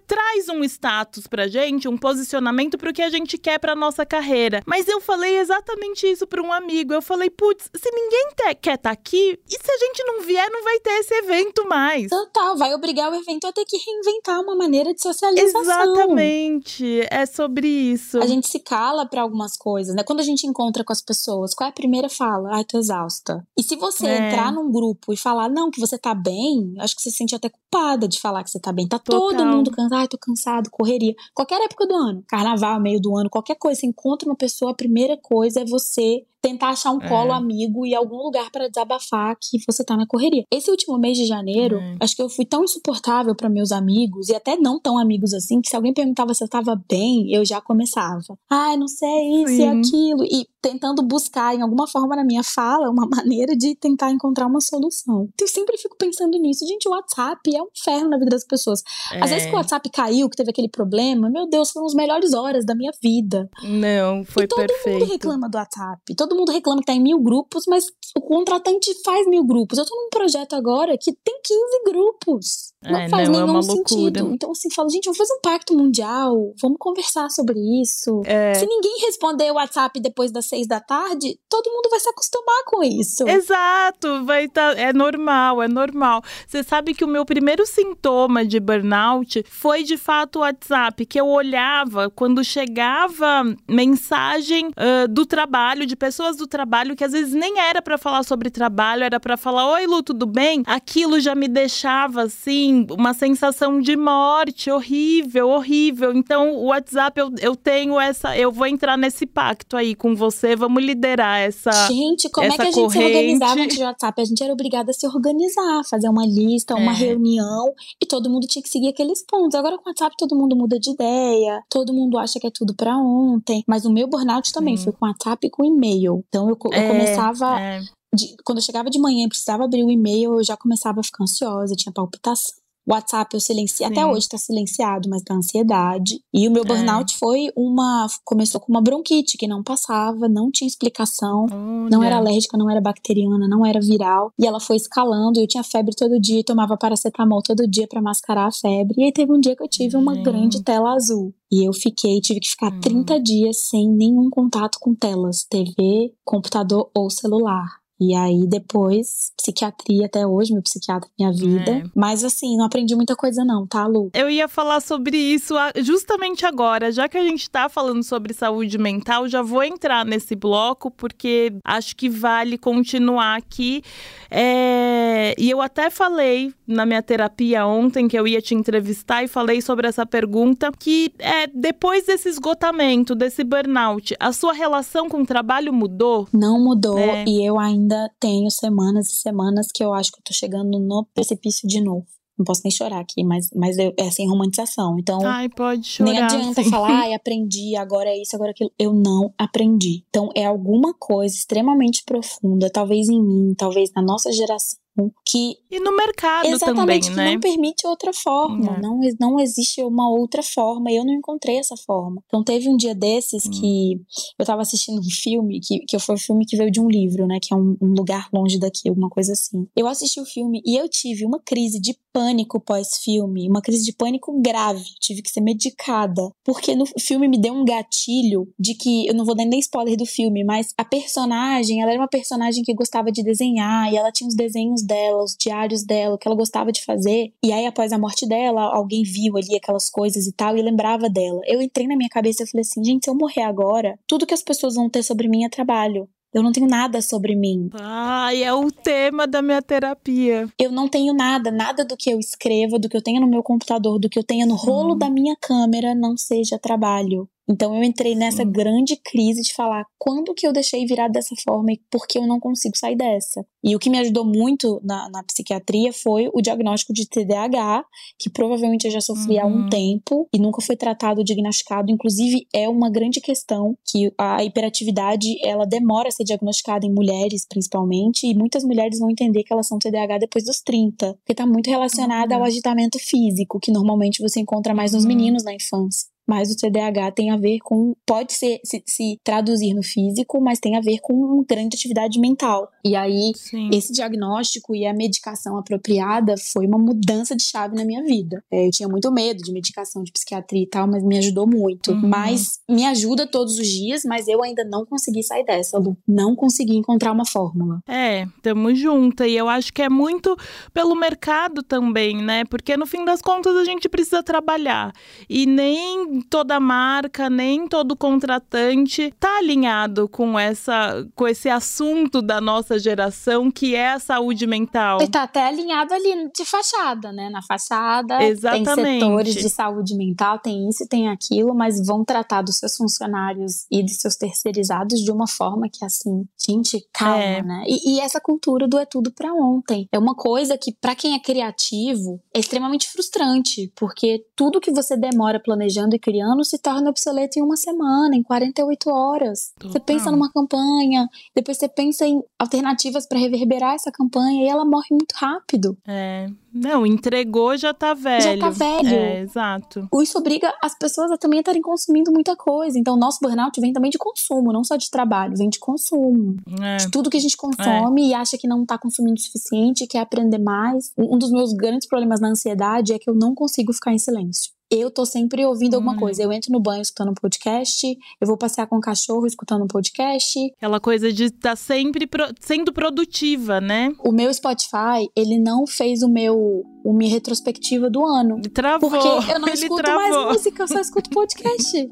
traz um status pra gente, um posicionamento pro que a gente quer pra nossa carreira. Mas eu falei exatamente isso para um amigo. Eu falei, putz, se ninguém quer estar tá aqui, e se a gente não vier, não vai ter esse evento mais. Total, vai obrigar o evento a ter que reinventar uma maneira de socialização. Exatamente, é sobre isso. A gente se cala para algumas coisas, né? Quando a gente encontra com as pessoas, qual é a primeira fala? Ai, tô exausta. E se você é. entrar num grupo e falar, não, que você tá bem, acho que você se sente até culpada de falar que você tá bem. Tá Total. todo mundo cansado, ai, tô cansado, correria. Qualquer época do ano, carnaval, meio do ano, qualquer coisa, você encontra uma pessoa, a primeira coisa é você tentar achar um colo é. amigo e algum lugar para desabafar que você tá na correria. Esse último mês de janeiro, é. acho que eu fui tão insuportável para meus amigos e até não tão amigos assim, que se alguém perguntava se eu tava bem, eu já começava. Ai, não sei isso Sim. e aquilo. E tentando buscar em alguma forma na minha fala uma maneira de tentar encontrar uma solução. Então, eu sempre fico pensando nisso. Gente, o WhatsApp é um ferro na vida das pessoas. É. Às vezes que o WhatsApp caiu, que teve aquele problema, meu Deus, foram as melhores horas da minha vida. Não, foi e todo perfeito. Todo mundo reclama do WhatsApp. Todo todo mundo reclama que tá em mil grupos, mas o contratante faz mil grupos. Eu tô num projeto agora que tem 15 grupos. Não é, faz não, é nenhum é sentido. Então, assim, fala, gente, vamos fazer um pacto mundial, vamos conversar sobre isso. É. Se ninguém responder o WhatsApp depois das seis da tarde, todo mundo vai se acostumar com isso. Exato, vai tá, é normal, é normal. Você sabe que o meu primeiro sintoma de burnout foi de fato o WhatsApp, que eu olhava quando chegava mensagem uh, do trabalho de pessoas pessoas do trabalho que às vezes nem era para falar sobre trabalho, era para falar: "Oi, Lu, tudo bem?". Aquilo já me deixava assim, uma sensação de morte horrível, horrível. Então, o WhatsApp eu, eu tenho essa, eu vou entrar nesse pacto aí com você, vamos liderar essa Gente, como é que a gente corrente. se organizava antes do WhatsApp? A gente era obrigada a se organizar, fazer uma lista, uma é. reunião e todo mundo tinha que seguir aqueles pontos. Agora com o WhatsApp todo mundo muda de ideia, todo mundo acha que é tudo para ontem, mas o meu burnout também hum. foi com WhatsApp e com e-mail e-mail. Então eu, eu é, começava. É. De, quando eu chegava de manhã e precisava abrir o e-mail, eu já começava a ficar ansiosa, tinha palpitação. WhatsApp eu silenciei, até hoje tá silenciado, mas da ansiedade. E o meu é. burnout é. foi uma. Começou com uma bronquite que não passava, não tinha explicação, não era alérgica, não era bacteriana, não era viral. E ela foi escalando, eu tinha febre todo dia, tomava paracetamol todo dia para mascarar a febre. E aí teve um dia que eu tive uma hum. grande tela azul. E eu fiquei, tive que ficar hum. 30 dias sem nenhum contato com telas, TV, computador ou celular. E aí depois, psiquiatria até hoje, meu psiquiatra minha vida. É. Mas assim, não aprendi muita coisa não, tá, Lu? Eu ia falar sobre isso justamente agora, já que a gente tá falando sobre saúde mental, já vou entrar nesse bloco porque acho que vale continuar aqui. É... E eu até falei na minha terapia ontem que eu ia te entrevistar e falei sobre essa pergunta que é depois desse esgotamento, desse burnout, a sua relação com o trabalho mudou? Não mudou é. e eu ainda ainda tenho semanas e semanas que eu acho que eu tô chegando no precipício de novo. Não posso nem chorar aqui, mas, mas eu, é sem romantização. Então. Ai, pode chorar. Nem adianta sim. falar, ai, aprendi, agora é isso, agora é aquilo. Eu não aprendi. Então, é alguma coisa extremamente profunda, talvez em mim, talvez na nossa geração, que e no mercado exatamente também, né? não permite outra forma, é. não não existe uma outra forma. E eu não encontrei essa forma. Então teve um dia desses hum. que eu tava assistindo um filme que que foi um filme que veio de um livro, né, que é um, um lugar longe daqui, alguma coisa assim. Eu assisti o filme e eu tive uma crise de pânico pós-filme, uma crise de pânico grave. Tive que ser medicada porque no filme me deu um gatilho de que eu não vou dar nem spoiler do filme, mas a personagem, ela era uma personagem que gostava de desenhar e ela tinha os desenhos dela, os diários dela, o que ela gostava de fazer. E aí, após a morte dela, alguém viu ali aquelas coisas e tal e lembrava dela. Eu entrei na minha cabeça e falei assim: gente, se eu morrer agora, tudo que as pessoas vão ter sobre mim é trabalho. Eu não tenho nada sobre mim. Ai, é o tema da minha terapia. Eu não tenho nada, nada do que eu escreva, do que eu tenha no meu computador, do que eu tenha no rolo hum. da minha câmera não seja trabalho. Então eu entrei nessa grande crise de falar quando que eu deixei virar dessa forma e por que eu não consigo sair dessa. E o que me ajudou muito na, na psiquiatria foi o diagnóstico de TDAH, que provavelmente eu já sofri uhum. há um uhum. tempo e nunca foi tratado, diagnosticado. Inclusive, é uma grande questão que a hiperatividade ela demora a ser diagnosticada em mulheres, principalmente, e muitas mulheres vão entender que elas são TDAH depois dos 30, porque está muito relacionada uhum. ao agitamento físico, que normalmente você encontra mais nos uhum. meninos na infância mas o TDAH tem a ver com. pode ser, se, se, traduzir no físico, mas tem a ver com grande atividade mental. E aí, Sim. esse diagnóstico e a medicação apropriada foi uma mudança de chave na minha vida. É, eu tinha muito medo de medicação de psiquiatria e tal, mas me ajudou muito. Uhum. Mas me ajuda todos os dias, mas eu ainda não consegui sair dessa, Lu. Não consegui encontrar uma fórmula. É, tamo junto. E eu acho que é muito pelo mercado também, né? Porque no fim das contas a gente precisa trabalhar. E nem toda marca, nem todo contratante está alinhado com essa com esse assunto da nossa geração que é a saúde mental. Está até alinhado ali de fachada, né? Na fachada Exatamente. tem setores de saúde mental, tem isso e tem aquilo, mas vão tratar dos seus funcionários e dos seus terceirizados de uma forma que assim, gente, calma, é. né? E, e essa cultura do é tudo para ontem. É uma coisa que para quem é criativo é extremamente frustrante, porque tudo que você demora planejando e criando se torna obsoleto em uma semana, em 48 horas. Total. Você pensa numa campanha, depois você pensa em alternativas para reverberar essa campanha e ela morre muito rápido. É. Não, entregou já tá velho. Já tá velho. É, exato. Isso obriga as pessoas a também estarem consumindo muita coisa. Então, nosso burnout vem também de consumo, não só de trabalho, vem de consumo. É. De tudo que a gente consome é. e acha que não tá consumindo o suficiente, quer aprender mais. Um dos meus grandes problemas na ansiedade é que eu não consigo ficar em silêncio eu tô sempre ouvindo alguma hum. coisa. Eu entro no banho escutando um podcast, eu vou passear com o cachorro escutando um podcast. Aquela coisa de estar tá sempre pro, sendo produtiva, né? O meu Spotify, ele não fez o meu minha retrospectiva do ano. Travou. Porque eu não escuto travou. mais música, eu só escuto podcast.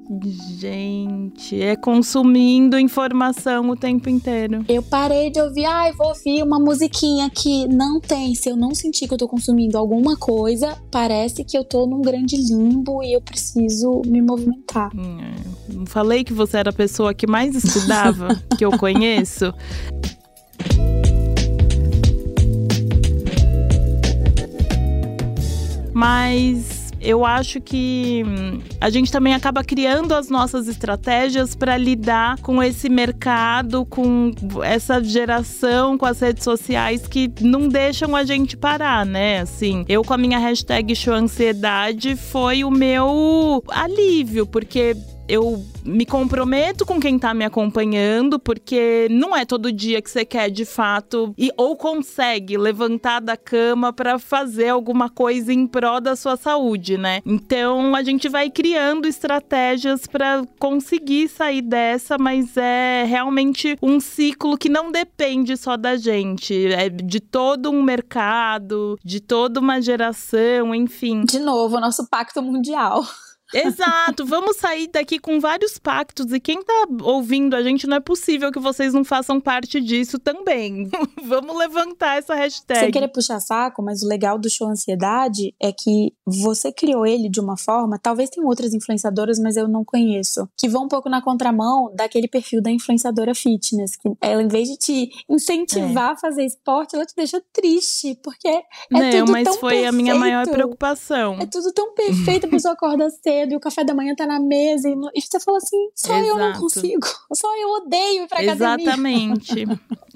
Gente, é consumindo informação o tempo inteiro. Eu parei de ouvir, ai, ah, vou ouvir uma musiquinha que não tem. Se eu não sentir que eu tô consumindo alguma coisa, parece que eu tô num grande limbo e eu preciso me movimentar. Hum, é. Não falei que você era a pessoa que mais estudava, que eu conheço. Mas eu acho que hum, a gente também acaba criando as nossas estratégias para lidar com esse mercado, com essa geração, com as redes sociais que não deixam a gente parar, né? Assim, eu com a minha hashtag show ansiedade foi o meu alívio, porque eu me comprometo com quem tá me acompanhando, porque não é todo dia que você quer de fato e ou consegue levantar da cama para fazer alguma coisa em prol da sua saúde, né? Então a gente vai criando estratégias para conseguir sair dessa, mas é realmente um ciclo que não depende só da gente, é de todo um mercado, de toda uma geração, enfim. De novo, nosso pacto mundial. Exato, vamos sair daqui com vários pactos e quem tá ouvindo a gente não é possível que vocês não façam parte disso também. vamos levantar essa hashtag. Sem querer puxar saco, mas o legal do show Ansiedade é que você criou ele de uma forma, talvez tenha outras influenciadoras, mas eu não conheço, que vão um pouco na contramão daquele perfil da influenciadora fitness, que ela em vez de te incentivar é. a fazer esporte, ela te deixa triste, porque é não, tudo mas tão foi perfeito. a minha maior preocupação. É tudo tão perfeito, a pessoa acorda cedo cedo e o café da manhã tá na mesa e, e você fala assim, só Exato. eu não consigo, só eu odeio ir pra academia. Exatamente.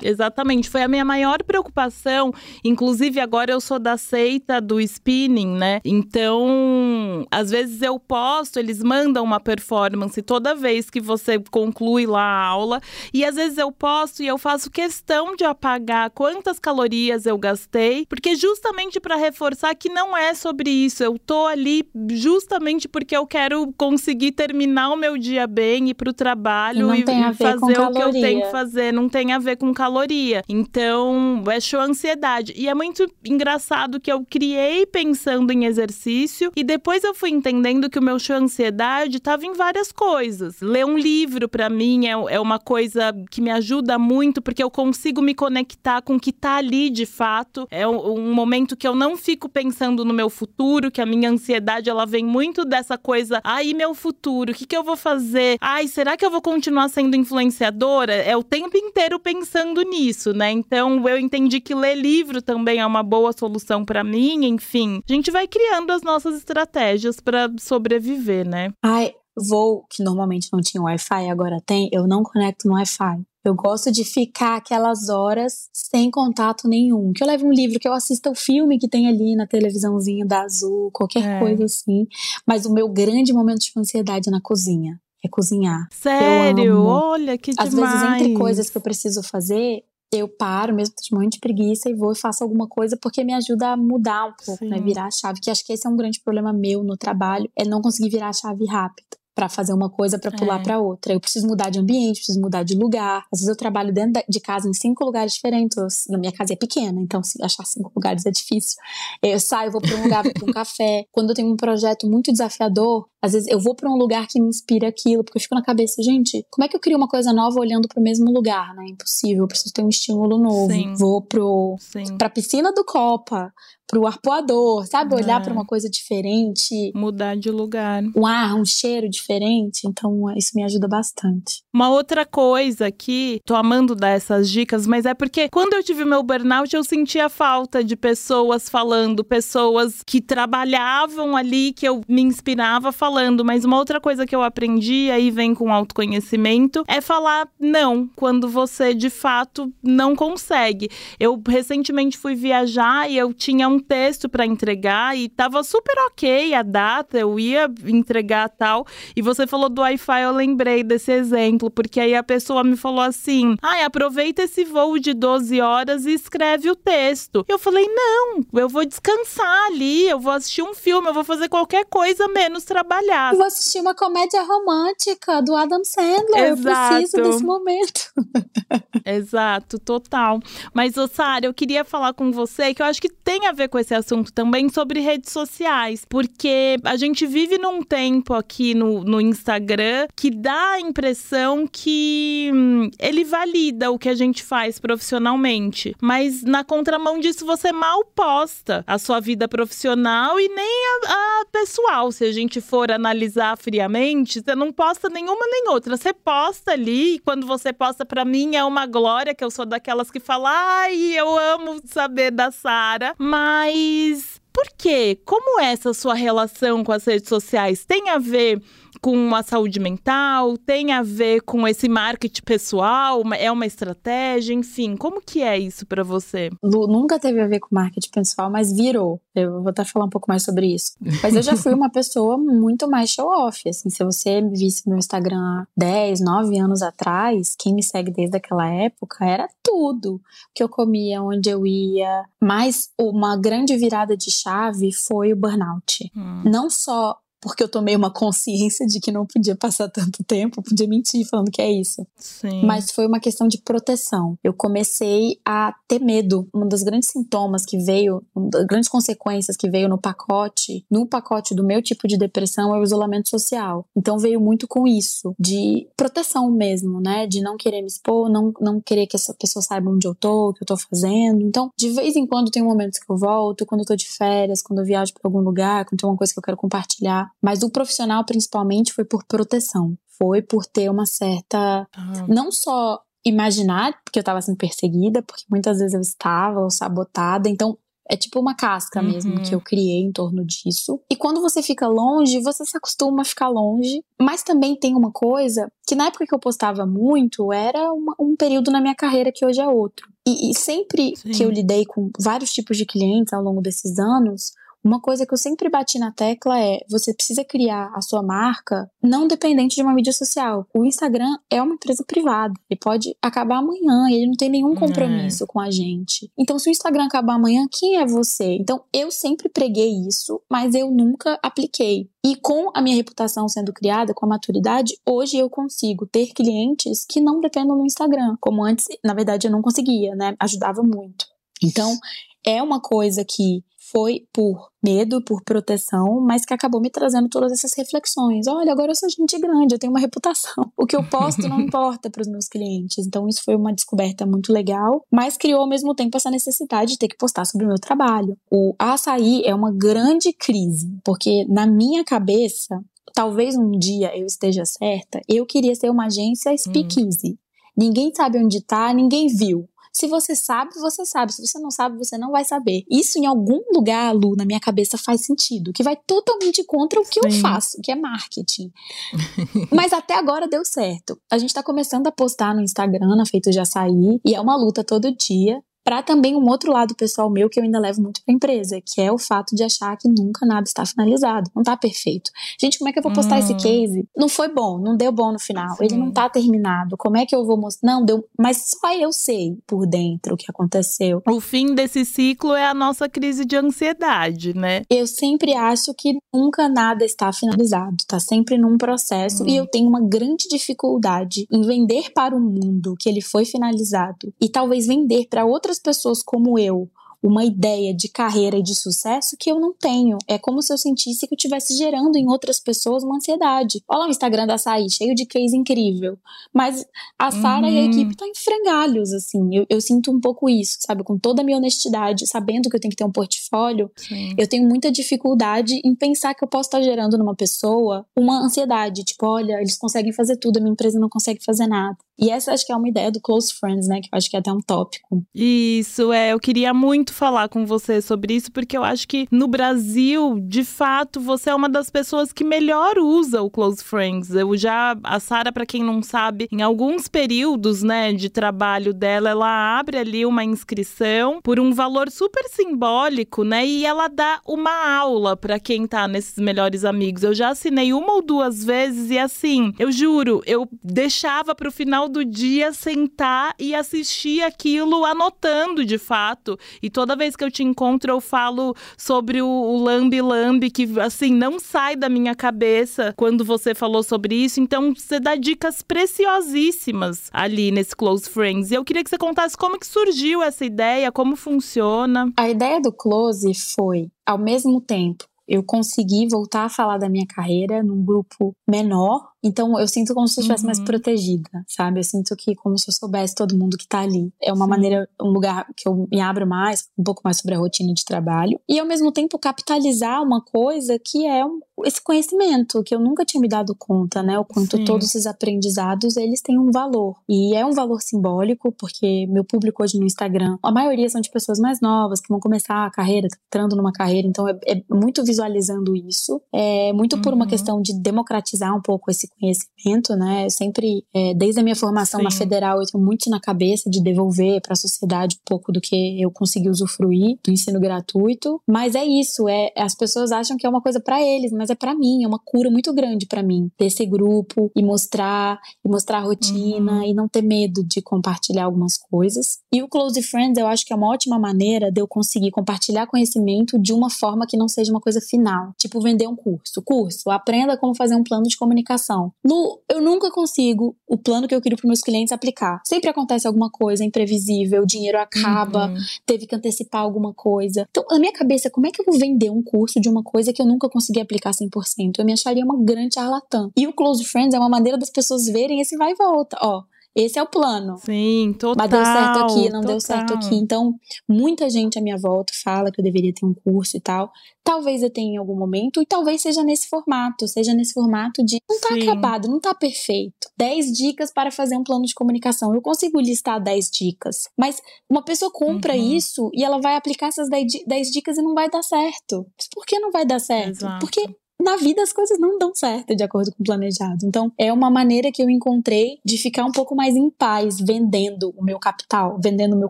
Exatamente, foi a minha maior preocupação. Inclusive, agora eu sou da seita do spinning, né? Então, às vezes eu posto, eles mandam uma performance toda vez que você conclui lá a aula. E às vezes eu posto e eu faço questão de apagar quantas calorias eu gastei, porque justamente para reforçar que não é sobre isso. Eu tô ali justamente porque eu quero conseguir terminar o meu dia bem, ir pro trabalho e, e fazer o que eu tenho que fazer. Não tem a ver com caloria. Então, é show ansiedade. E é muito engraçado que eu criei pensando em exercício e depois eu fui entendendo que o meu show ansiedade estava em várias coisas. Ler um livro, para mim, é, é uma coisa que me ajuda muito, porque eu consigo me conectar com o que tá ali de fato. É um, um momento que eu não fico pensando no meu futuro, que a minha ansiedade ela vem muito dessa coisa, aí meu futuro, o que, que eu vou fazer? Ai, será que eu vou continuar sendo influenciadora? É o tempo inteiro pensando nisso, né? Então eu entendi que ler livro também é uma boa solução para mim, enfim. A gente vai criando as nossas estratégias para sobreviver, né? Ai, voo que normalmente não tinha Wi-Fi, agora tem, eu não conecto no Wi-Fi. Eu gosto de ficar aquelas horas sem contato nenhum. Que eu leve um livro, que eu assista o filme que tem ali na televisãozinha da Azul, qualquer é. coisa assim. Mas o meu grande momento de ansiedade é na cozinha. É cozinhar. Sério? Olha que Às demais. Às vezes, entre coisas que eu preciso fazer, eu paro mesmo de muito de preguiça e vou e faço alguma coisa porque me ajuda a mudar um pouco, né? Sim. né? Virar a chave. Que acho que esse é um grande problema meu no trabalho, é não conseguir virar a chave rápido para fazer uma coisa para pular é. para outra. Eu preciso mudar de ambiente, preciso mudar de lugar. Às vezes eu trabalho dentro de casa em cinco lugares diferentes. Na minha casa é pequena, então se achar cinco lugares é difícil. Eu saio, vou para um lugar, vou para um café. Quando eu tenho um projeto muito desafiador, às vezes eu vou para um lugar que me inspira aquilo, porque eu fico na cabeça, gente, como é que eu crio uma coisa nova olhando para o mesmo lugar, né? Impossível, eu preciso ter um estímulo novo. Sim. Vou pro Sim. pra piscina do Copa, pro arpoador, sabe? Olhar é. para uma coisa diferente. Mudar de lugar. Um ar, um cheiro diferente. Então, isso me ajuda bastante. Uma outra coisa que tô amando dar essas dicas, mas é porque quando eu tive meu burnout, eu sentia falta de pessoas falando, pessoas que trabalhavam ali, que eu me inspirava falando. Mas uma outra coisa que eu aprendi, aí vem com autoconhecimento, é falar não quando você de fato não consegue. Eu recentemente fui viajar e eu tinha um texto para entregar e tava super ok a data, eu ia entregar tal. E você falou do Wi-Fi, eu lembrei desse exemplo, porque aí a pessoa me falou assim: ai, ah, aproveita esse voo de 12 horas e escreve o texto. Eu falei: não, eu vou descansar ali, eu vou assistir um filme, eu vou fazer qualquer coisa menos trabalhar. Eu vou assistir uma comédia romântica do Adam Sandler. Exato. Eu preciso desse momento. Exato, total. Mas, Sara, eu queria falar com você que eu acho que tem a ver com esse assunto também sobre redes sociais, porque a gente vive num tempo aqui no, no Instagram que dá a impressão que hum, ele valida o que a gente faz profissionalmente, mas na contramão disso você mal posta a sua vida profissional e nem a, a pessoal. Se a gente for analisar friamente, você não posta nenhuma nem outra. Você posta ali e quando você posta para mim é uma glória que eu sou daquelas que fala, ai, eu amo saber da Sara, mas por quê? Como é essa sua relação com as redes sociais? Tem a ver com a saúde mental? Tem a ver com esse marketing pessoal? É uma estratégia? Enfim, como que é isso para você? Lu, nunca teve a ver com marketing pessoal, mas virou. Eu vou até falar um pouco mais sobre isso. Mas eu já fui uma pessoa muito mais show-off. Assim, se você me visse no Instagram há 10, 9 anos atrás, quem me segue desde aquela época era tudo. O que eu comia, onde eu ia. Mas uma grande virada de chave foi o burnout. Hum. Não só porque eu tomei uma consciência de que não podia passar tanto tempo, podia mentir falando que é isso. Sim. Mas foi uma questão de proteção. Eu comecei a ter medo. Um dos grandes sintomas que veio, uma das grandes consequências que veio no pacote, no pacote do meu tipo de depressão é o isolamento social. Então veio muito com isso, de proteção mesmo, né? De não querer me expor, não, não querer que essa pessoa saiba onde eu tô, o que eu tô fazendo. Então, de vez em quando tem momentos que eu volto, quando eu tô de férias, quando eu viajo para algum lugar, quando tem uma coisa que eu quero compartilhar. Mas o profissional, principalmente, foi por proteção. Foi por ter uma certa. Ah. Não só imaginar que eu estava sendo perseguida, porque muitas vezes eu estava ou sabotada. Então, é tipo uma casca uhum. mesmo que eu criei em torno disso. E quando você fica longe, você se acostuma a ficar longe. Mas também tem uma coisa que na época que eu postava muito, era uma, um período na minha carreira que hoje é outro. E, e sempre Sim. que eu lidei com vários tipos de clientes ao longo desses anos, uma coisa que eu sempre bati na tecla é: você precisa criar a sua marca não dependente de uma mídia social. O Instagram é uma empresa privada, ele pode acabar amanhã, ele não tem nenhum é. compromisso é. com a gente. Então, se o Instagram acabar amanhã, quem é você? Então, eu sempre preguei isso, mas eu nunca apliquei. E com a minha reputação sendo criada, com a maturidade, hoje eu consigo ter clientes que não dependam do Instagram, como antes, na verdade, eu não conseguia, né? Ajudava muito. Então, é uma coisa que foi por medo, por proteção, mas que acabou me trazendo todas essas reflexões. Olha, agora eu sou gente grande, eu tenho uma reputação. O que eu posto não importa para os meus clientes. Então isso foi uma descoberta muito legal, mas criou ao mesmo tempo essa necessidade de ter que postar sobre o meu trabalho. O açaí é uma grande crise, porque na minha cabeça talvez um dia eu esteja certa, eu queria ser uma agência speakeasy. Hum. Ninguém sabe onde tá, ninguém viu. Se você sabe, você sabe. Se você não sabe, você não vai saber. Isso em algum lugar, Lu, na minha cabeça faz sentido, que vai totalmente contra o que Sim. eu faço, que é marketing. Mas até agora deu certo. A gente tá começando a postar no Instagram, na Feito de Açaí, e é uma luta todo dia para também um outro lado pessoal meu que eu ainda levo muito para empresa, que é o fato de achar que nunca nada está finalizado, não está perfeito. Gente, como é que eu vou postar hum. esse case? Não foi bom, não deu bom no final, Sim. ele não está terminado. Como é que eu vou mostrar? Não, deu, mas só eu sei por dentro o que aconteceu. O fim desse ciclo é a nossa crise de ansiedade, né? Eu sempre acho que nunca nada está finalizado, está sempre num processo hum. e eu tenho uma grande dificuldade em vender para o mundo que ele foi finalizado e talvez vender para outras outras pessoas como eu uma ideia de carreira e de sucesso que eu não tenho. É como se eu sentisse que eu estivesse gerando em outras pessoas uma ansiedade. Olha lá o Instagram da Açaí, cheio de case incrível. Mas a Sara uhum. e a uhum. equipe estão em frangalhos, assim. Eu, eu, sinto um pouco isso, sabe? Com toda a minha honestidade, sabendo que eu tenho que ter um portfólio, Sim. eu tenho muita dificuldade em pensar que eu posso estar gerando numa pessoa uma ansiedade. Tipo, olha, eles conseguem fazer tudo, a minha empresa não consegue fazer nada. E essa acho que é uma ideia do Close Friends, né? Que eu acho que é até um tópico. Isso, é. Eu queria muito falar com você sobre isso, porque eu acho que no Brasil, de fato, você é uma das pessoas que melhor usa o Close Friends. Eu já, a Sara, para quem não sabe, em alguns períodos, né, de trabalho dela, ela abre ali uma inscrição por um valor super simbólico, né? E ela dá uma aula para quem tá nesses melhores amigos. Eu já assinei uma ou duas vezes e assim, eu juro, eu deixava pro final do dia sentar e assistir aquilo anotando de fato. E toda vez que eu te encontro, eu falo sobre o, o lambi lambi, que assim, não sai da minha cabeça quando você falou sobre isso. Então, você dá dicas preciosíssimas ali nesse Close Friends. E eu queria que você contasse como que surgiu essa ideia, como funciona. A ideia do Close foi, ao mesmo tempo, eu consegui voltar a falar da minha carreira num grupo menor, então eu sinto como se eu estivesse uhum. mais protegida, sabe? Eu sinto que como se eu soubesse todo mundo que tá ali. É uma Sim. maneira, um lugar que eu me abro mais, um pouco mais sobre a rotina de trabalho. E ao mesmo tempo capitalizar uma coisa que é um, esse conhecimento, que eu nunca tinha me dado conta, né? O quanto Sim. todos esses aprendizados, eles têm um valor. E é um valor simbólico, porque meu público hoje no Instagram, a maioria são de pessoas mais novas, que vão começar a carreira, entrando numa carreira, então é, é muito visualizando isso. É muito por uma uhum. questão de democratizar um pouco esse conhecimento, né? Eu sempre, é, desde a minha formação Sim. na federal, eu tenho muito na cabeça de devolver para a sociedade um pouco do que eu consegui usufruir do ensino gratuito. Mas é isso, é as pessoas acham que é uma coisa para eles, mas é para mim, é uma cura muito grande para mim desse grupo e mostrar e mostrar a rotina uhum. e não ter medo de compartilhar algumas coisas. E o Close Friends eu acho que é uma ótima maneira de eu conseguir compartilhar conhecimento de uma forma que não seja uma coisa final, tipo vender um curso. Curso, aprenda como fazer um plano de comunicação Lu, eu nunca consigo o plano que eu queria para meus clientes aplicar. Sempre acontece alguma coisa imprevisível, o dinheiro acaba, uhum. teve que antecipar alguma coisa. Então, na minha cabeça, como é que eu vou vender um curso de uma coisa que eu nunca consegui aplicar 100%? Eu me acharia uma grande charlatã. E o Close Friends é uma maneira das pessoas verem esse vai e volta. Ó, esse é o plano. Sim, total. Mas deu certo aqui, não total. deu certo aqui. Então, muita gente à minha volta fala que eu deveria ter um curso e tal. Talvez eu tenha em algum momento, e talvez seja nesse formato, seja nesse formato de não tá Sim. acabado, não tá perfeito. 10 dicas para fazer um plano de comunicação. Eu consigo listar 10 dicas. Mas uma pessoa compra uhum. isso e ela vai aplicar essas 10 dicas e não vai dar certo. Mas por que não vai dar certo? Exato. Porque na vida as coisas não dão certo de acordo com o planejado. Então, é uma maneira que eu encontrei de ficar um pouco mais em paz vendendo o meu capital, vendendo o meu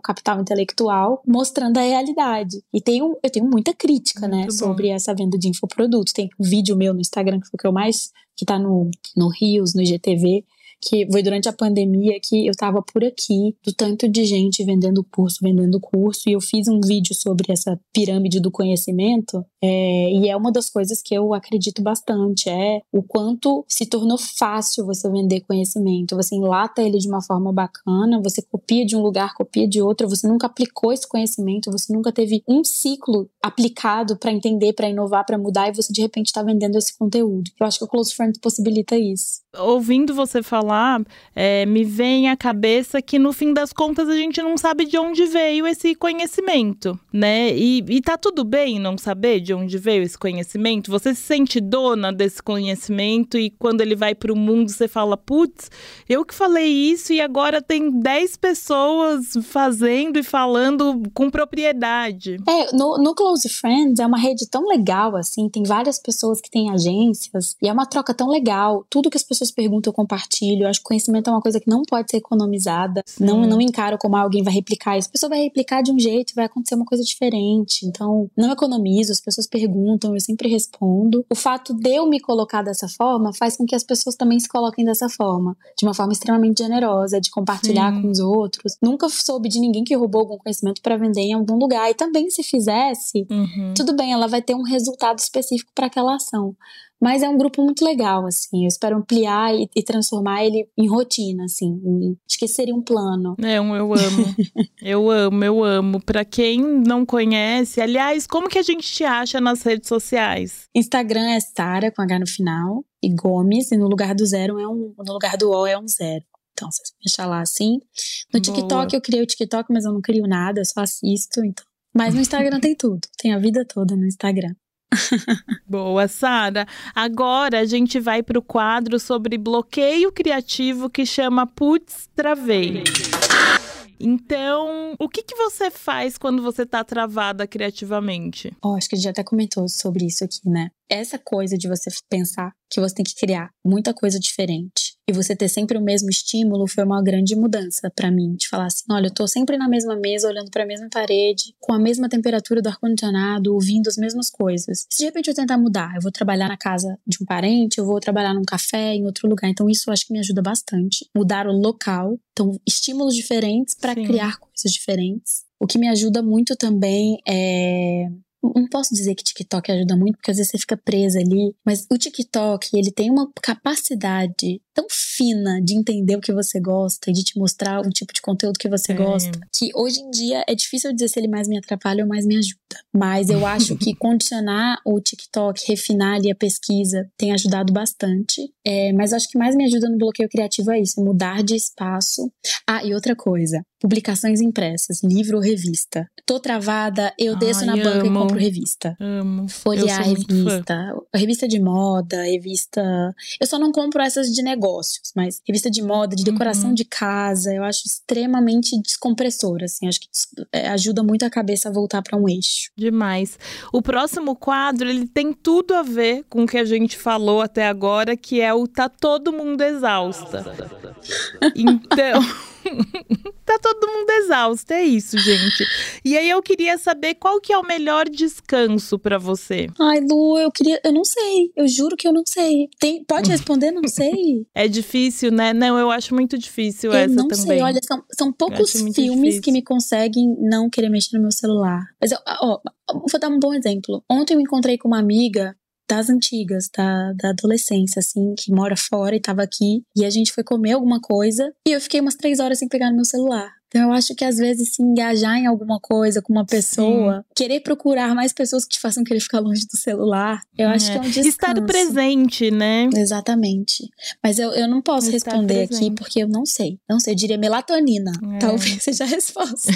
capital intelectual, mostrando a realidade. E tenho, eu tenho muita crítica, né, sobre essa venda de infoprodutos. Tem um vídeo meu no Instagram que foi o que eu mais que tá no, no Rios, no IGTV, que foi durante a pandemia que eu estava por aqui, do tanto de gente vendendo curso, vendendo curso, e eu fiz um vídeo sobre essa pirâmide do conhecimento, é, e é uma das coisas que eu acredito bastante, é o quanto se tornou fácil você vender conhecimento, você enlata ele de uma forma bacana, você copia de um lugar, copia de outro, você nunca aplicou esse conhecimento, você nunca teve um ciclo aplicado para entender, para inovar, para mudar, e você de repente está vendendo esse conteúdo. Eu acho que o Close Friends possibilita isso. Ouvindo você falar falar, é, me vem à cabeça que no fim das contas a gente não sabe de onde veio esse conhecimento, né? E, e tá tudo bem não saber de onde veio esse conhecimento? Você se sente dona desse conhecimento e quando ele vai para o mundo você fala, putz, eu que falei isso e agora tem 10 pessoas fazendo e falando com propriedade. É, no, no Close Friends é uma rede tão legal, assim, tem várias pessoas que têm agências e é uma troca tão legal. Tudo que as pessoas perguntam eu compartilho. Eu acho que conhecimento é uma coisa que não pode ser economizada. Não, não encaro como alguém vai replicar isso. A pessoa vai replicar de um jeito, vai acontecer uma coisa diferente. Então, não economizo, as pessoas perguntam, eu sempre respondo. O fato de eu me colocar dessa forma faz com que as pessoas também se coloquem dessa forma, de uma forma extremamente generosa, de compartilhar Sim. com os outros. Nunca soube de ninguém que roubou algum conhecimento para vender em algum lugar. E também se fizesse, uhum. tudo bem, ela vai ter um resultado específico para aquela ação. Mas é um grupo muito legal, assim. Eu espero ampliar e, e transformar ele em rotina, assim. Em, acho que seria um plano. É, eu amo. eu amo, eu amo. Para quem não conhece, aliás, como que a gente te acha nas redes sociais? Instagram é Sara com H no final e Gomes e no lugar do zero é um, no lugar do O é um zero. Então, vocês achar lá assim. No TikTok Boa. eu criei o TikTok, mas eu não crio nada, eu só assisto, então. Mas no Instagram tem tudo. Tem a vida toda no Instagram. Boa, Sara. Agora a gente vai para o quadro sobre bloqueio criativo que chama Putz Travei. Então, o que, que você faz quando você está travada criativamente? Oh, acho que a gente até comentou sobre isso aqui, né? Essa coisa de você pensar que você tem que criar muita coisa diferente e você ter sempre o mesmo estímulo foi uma grande mudança para mim. De falar assim: olha, eu tô sempre na mesma mesa, olhando para a mesma parede, com a mesma temperatura do ar-condicionado, ouvindo as mesmas coisas. Se de repente eu tentar mudar, eu vou trabalhar na casa de um parente, eu vou trabalhar num café, em outro lugar. Então isso eu acho que me ajuda bastante. Mudar o local. Então, estímulos diferentes para criar coisas diferentes. O que me ajuda muito também é não posso dizer que TikTok ajuda muito, porque às vezes você fica presa ali, mas o TikTok, ele tem uma capacidade tão fina de entender o que você gosta e de te mostrar um tipo de conteúdo que você é. gosta, que hoje em dia é difícil dizer se ele mais me atrapalha ou mais me ajuda. Mas eu acho que condicionar o TikTok, refinar ali a pesquisa, tem ajudado bastante. É, mas acho que mais me ajuda no bloqueio criativo é isso, mudar de espaço. Ah, e outra coisa, publicações impressas, livro ou revista. Tô travada, eu desço Ai, na banca amo. e compro revista. Amo. Folhear revista, revista de moda, revista. Eu só não compro essas de negócios, mas revista de moda, de decoração uhum. de casa, eu acho extremamente descompressora, assim, acho que é, ajuda muito a cabeça a voltar para um eixo. Demais. O próximo quadro, ele tem tudo a ver com o que a gente falou até agora, que é o tá todo mundo exausta. Então, tá todo mundo exausto, é isso, gente. E aí eu queria saber qual que é o melhor descanso para você. Ai, Lu, eu queria, eu não sei. Eu juro que eu não sei. Tem, pode responder, não sei. É difícil, né? Não, eu acho muito difícil eu essa não também. Sei, olha, são, são poucos filmes difícil. que me conseguem não querer mexer no meu celular. Mas ó, vou dar um bom exemplo. Ontem eu me encontrei com uma amiga das antigas, da, da adolescência, assim, que mora fora e tava aqui. E a gente foi comer alguma coisa e eu fiquei umas três horas sem pegar no meu celular. Então eu acho que às vezes se engajar em alguma coisa com uma pessoa, Sim. querer procurar mais pessoas que te façam querer ficar longe do celular, eu é. acho que é um descanso. Estar presente, né? Exatamente. Mas eu, eu não posso Estar responder presente. aqui porque eu não sei. Não sei, eu diria melatonina. É. Talvez seja a resposta.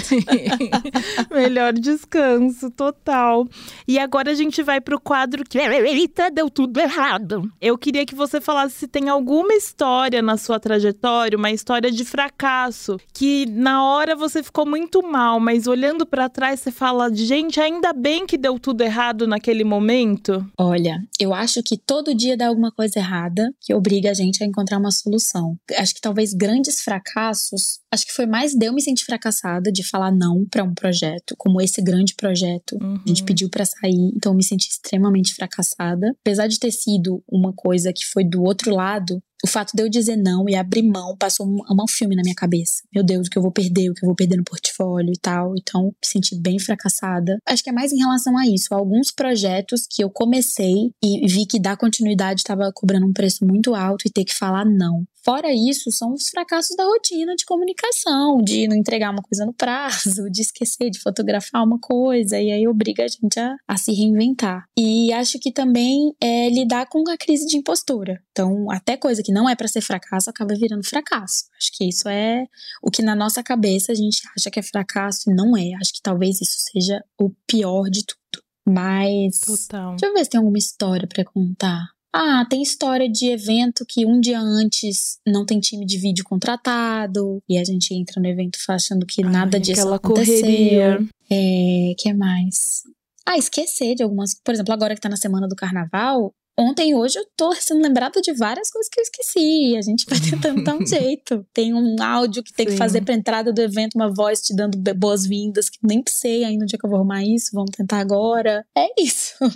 Melhor descanso, total. E agora a gente vai pro quadro que eita, deu tudo errado. Eu queria que você falasse se tem alguma história na sua trajetória, uma história de fracasso que na hora hora você ficou muito mal, mas olhando para trás você fala, gente, ainda bem que deu tudo errado naquele momento? Olha, eu acho que todo dia dá alguma coisa errada que obriga a gente a encontrar uma solução. Acho que talvez grandes fracassos, acho que foi mais de eu me sentir fracassada de falar não para um projeto, como esse grande projeto. Uhum. A gente uhum. pediu para sair, então eu me senti extremamente fracassada. Apesar de ter sido uma coisa que foi do outro lado, o fato de eu dizer não e abrir mão passou um, um filme na minha cabeça. Meu Deus, o que eu vou perder, o que eu vou perder no portfólio e tal. Então, me senti bem fracassada. Acho que é mais em relação a isso. Alguns projetos que eu comecei e vi que dar continuidade estava cobrando um preço muito alto e ter que falar não. Fora isso, são os fracassos da rotina de comunicação, de não entregar uma coisa no prazo, de esquecer de fotografar uma coisa, e aí obriga a gente a, a se reinventar. E acho que também é lidar com a crise de impostura. Então, até coisa que não é para ser fracasso acaba virando fracasso. Acho que isso é o que na nossa cabeça a gente acha que é fracasso e não é. Acho que talvez isso seja o pior de tudo. Mas. Total. Deixa eu ver se tem alguma história para contar. Ah, tem história de evento que um dia antes não tem time de vídeo contratado e a gente entra no evento achando que nada Ai, disso aquela aconteceu. correria. É, que mais? Ah, esquecer de algumas. Por exemplo, agora que tá na semana do carnaval, ontem e hoje eu tô sendo lembrada de várias coisas que eu esqueci. A gente vai tentando dar um jeito. Tem um áudio que tem que Sim. fazer pra entrada do evento, uma voz te dando boas-vindas, que nem sei ainda onde é que eu vou arrumar isso. Vamos tentar agora. É isso.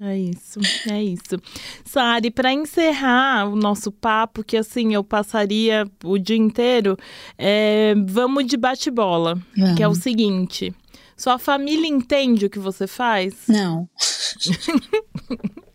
É isso, é isso. Sari, para encerrar o nosso papo, que assim eu passaria o dia inteiro, é, vamos de bate-bola, que é o seguinte: sua família entende o que você faz? Não.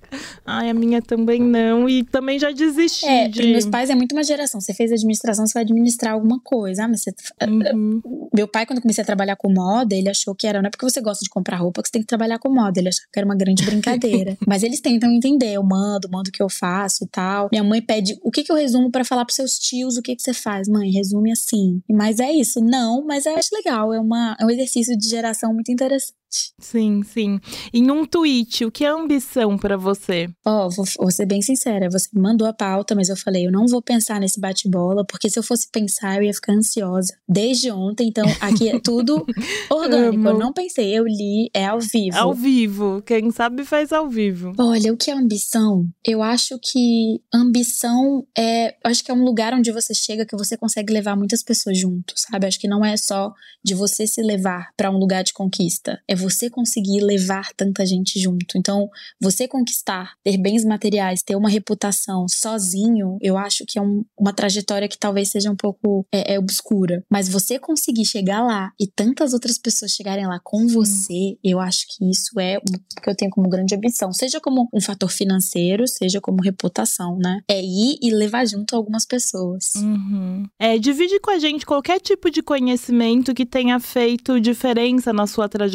Ai, a minha também não, e também já desisti É, de. meus pais é muito uma geração. Você fez administração, você vai administrar alguma coisa. Ah, mas você. Uhum. Meu pai, quando eu comecei a trabalhar com moda, ele achou que era. Não é porque você gosta de comprar roupa que você tem que trabalhar com moda. Ele achava que era uma grande brincadeira. Mas eles tentam entender. Eu mando, mando o que eu faço e tal. Minha mãe pede o que, que eu resumo pra falar pros seus tios o que, que você faz. Mãe, resume assim. Mas é isso. Não, mas eu acho legal. É, uma, é um exercício de geração muito interessante. Sim, sim. Em um tweet, o que é ambição para você? Ó, vou, vou ser bem sincera, você me mandou a pauta, mas eu falei, eu não vou pensar nesse bate-bola, porque se eu fosse pensar, eu ia ficar ansiosa. Desde ontem, então aqui é tudo orgânico. Eu não pensei, eu li, é ao vivo. Ao vivo. Quem sabe faz ao vivo. Olha, o que é ambição? Eu acho que ambição é. Acho que é um lugar onde você chega que você consegue levar muitas pessoas junto, sabe? Acho que não é só de você se levar pra um lugar de conquista. É você conseguir levar tanta gente junto. Então, você conquistar, ter bens materiais, ter uma reputação sozinho, eu acho que é um- uma trajetória que talvez seja um pouco é, é obscura. Mas você conseguir chegar lá e tantas outras pessoas chegarem lá com você, eu acho que isso é o que eu tenho como grande ambição. Seja como um fator financeiro, seja como reputação, né? É ir e levar junto algumas pessoas. Uhum. É, divide com a gente qualquer tipo de conhecimento que tenha feito diferença na sua trajetória.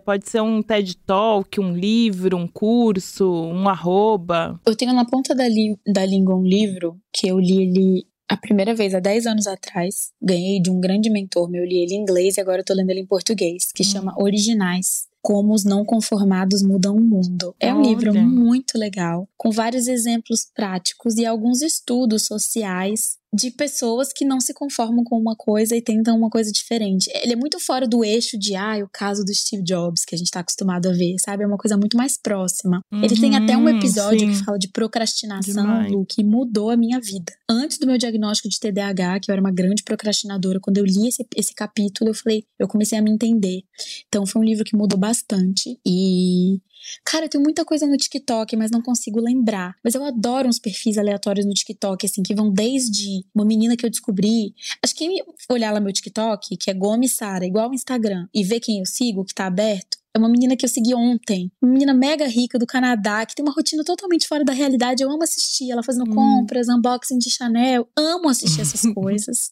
Pode ser um TED Talk, um livro, um curso, um arroba. Eu tenho na ponta da, da língua um livro que eu li ele a primeira vez há 10 anos atrás. Ganhei de um grande mentor meu. Eu li ele em inglês e agora eu tô lendo ele em português, que chama Originais. Como os não conformados mudam o mundo. É um Olha. livro muito legal, com vários exemplos práticos e alguns estudos sociais de pessoas que não se conformam com uma coisa e tentam uma coisa diferente. Ele é muito fora do eixo de, ah, o caso do Steve Jobs, que a gente tá acostumado a ver, sabe? É uma coisa muito mais próxima. Ele tem até um Uhum, episódio sim. que fala de procrastinação, Demais. Lu, que mudou a minha vida. Antes do meu diagnóstico de TDAH, que eu era uma grande procrastinadora, quando eu li esse, esse capítulo, eu falei, eu comecei a me entender. Então foi um livro que mudou bastante. E Cara, eu tenho muita coisa no TikTok, mas não consigo lembrar. Mas eu adoro uns perfis aleatórios no TikTok, assim, que vão desde uma menina que eu descobri. Acho que quem olhar lá meu TikTok, que é Gomes Sara, igual o Instagram, e ver quem eu sigo, que tá aberto, é uma menina que eu segui ontem. Uma menina mega rica do Canadá, que tem uma rotina totalmente fora da realidade. Eu amo assistir ela fazendo Hum. compras, unboxing de Chanel. Amo assistir essas coisas.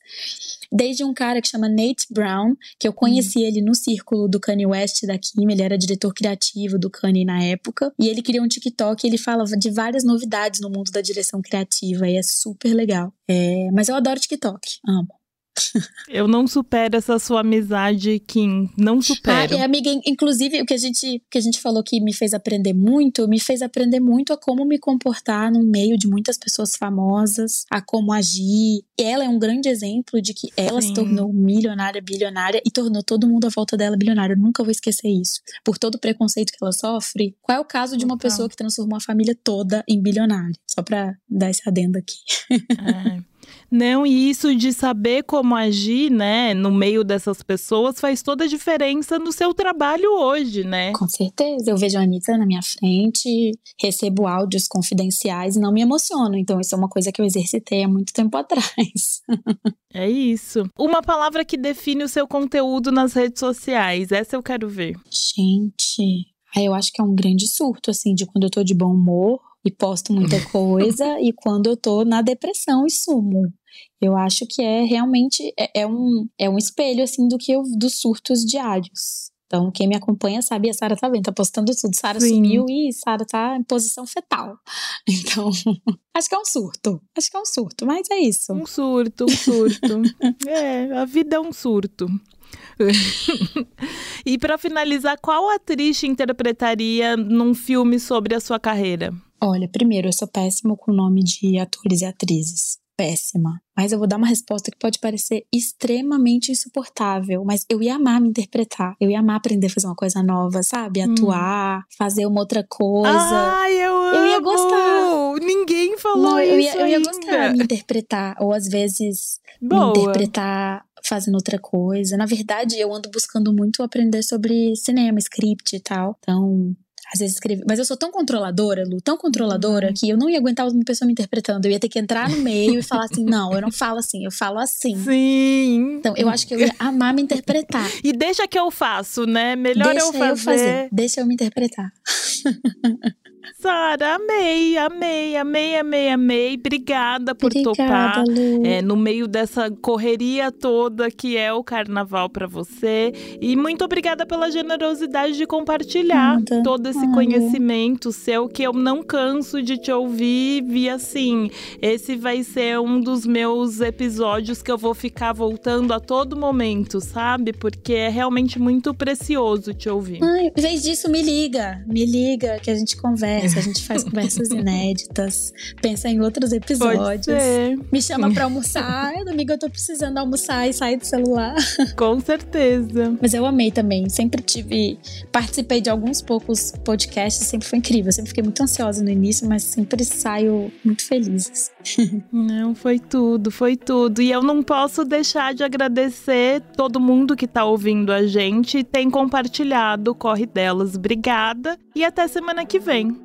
Desde um cara que chama Nate Brown, que eu conheci ele no círculo do Kanye West da Kim, ele era diretor criativo do Kanye na época, e ele criou um TikTok e ele falava de várias novidades no mundo da direção criativa, e é super legal. É, mas eu adoro TikTok, amo. Eu não supero essa sua amizade, Kim. Não Ah, supero. e amiga, in- inclusive o que a gente que a gente falou que me fez aprender muito, me fez aprender muito a como me comportar no meio de muitas pessoas famosas, a como agir. Ela é um grande exemplo de que ela se Sim. tornou milionária, bilionária e tornou todo mundo à volta dela bilionário. Eu nunca vou esquecer isso. Por todo o preconceito que ela sofre. Qual é o caso de uma Total. pessoa que transformou a família toda em bilionária? Só pra dar esse adendo aqui. É. Não, e isso de saber como agir, né, no meio dessas pessoas faz toda a diferença no seu trabalho hoje, né? Com certeza. Eu vejo a Anitta na minha frente, recebo áudios confidenciais e não me emociono. Então, isso é uma coisa que eu exercitei há muito tempo atrás. É isso. Uma palavra que define o seu conteúdo nas redes sociais. Essa eu quero ver. Gente. Aí eu acho que é um grande surto, assim, de quando eu tô de bom humor e posto muita coisa, e quando eu tô na depressão e sumo. Eu acho que é realmente é, é um, é um espelho assim do que eu, dos surtos diários. Então, quem me acompanha sabe, a Sara tá vendo, tá postando tudo. Sara sumiu e Sara tá em posição fetal. Então, acho que é um surto. Acho que é um surto, mas é isso. Um surto, um surto. é, a vida é um surto. e para finalizar, qual atriz te interpretaria num filme sobre a sua carreira? Olha, primeiro, eu sou péssimo com o nome de atores e atrizes péssima. Mas eu vou dar uma resposta que pode parecer extremamente insuportável. Mas eu ia amar me interpretar. Eu ia amar aprender a fazer uma coisa nova, sabe? Hum. Atuar, hum. fazer uma outra coisa. Ai, eu, eu ia gostar. Ninguém falou Não, eu ia, eu ia gostar de me interpretar. Ou às vezes Boa. me interpretar fazendo outra coisa. Na verdade, eu ando buscando muito aprender sobre cinema, script e tal. Então, às vezes escrever. Mas eu sou tão controladora, Lu, tão controladora, uhum. que eu não ia aguentar uma pessoa me interpretando. Eu ia ter que entrar no meio e falar assim: não, eu não falo assim, eu falo assim. Sim. Então eu acho que eu ia amar me interpretar. E deixa que eu faço, né? Melhor deixa eu fazer. Eu fazer. Deixa eu me interpretar. Sara, amei, amei, amei, amei, amei. Obrigada por Obrigada, topar é, no meio dessa correria toda que é o carnaval para você. E muito obrigada pela generosidade de compartilhar Nada. todo esse Nada. conhecimento seu que eu não canso de te ouvir. E assim, esse vai ser um dos meus episódios que eu vou ficar voltando a todo momento, sabe? Porque é realmente muito precioso te ouvir. Ai, em vez disso, me liga, me liga que a gente conversa conversa, a gente faz conversas inéditas, pensa em outros episódios. Me chama pra almoçar. Domingo eu tô precisando almoçar e sair do celular. Com certeza. Mas eu amei também. Sempre tive. Participei de alguns poucos podcasts, sempre foi incrível. sempre fiquei muito ansiosa no início, mas sempre saio muito feliz. Não, foi tudo, foi tudo. E eu não posso deixar de agradecer todo mundo que tá ouvindo a gente e tem compartilhado o Corre Delas. Obrigada e até semana que vem.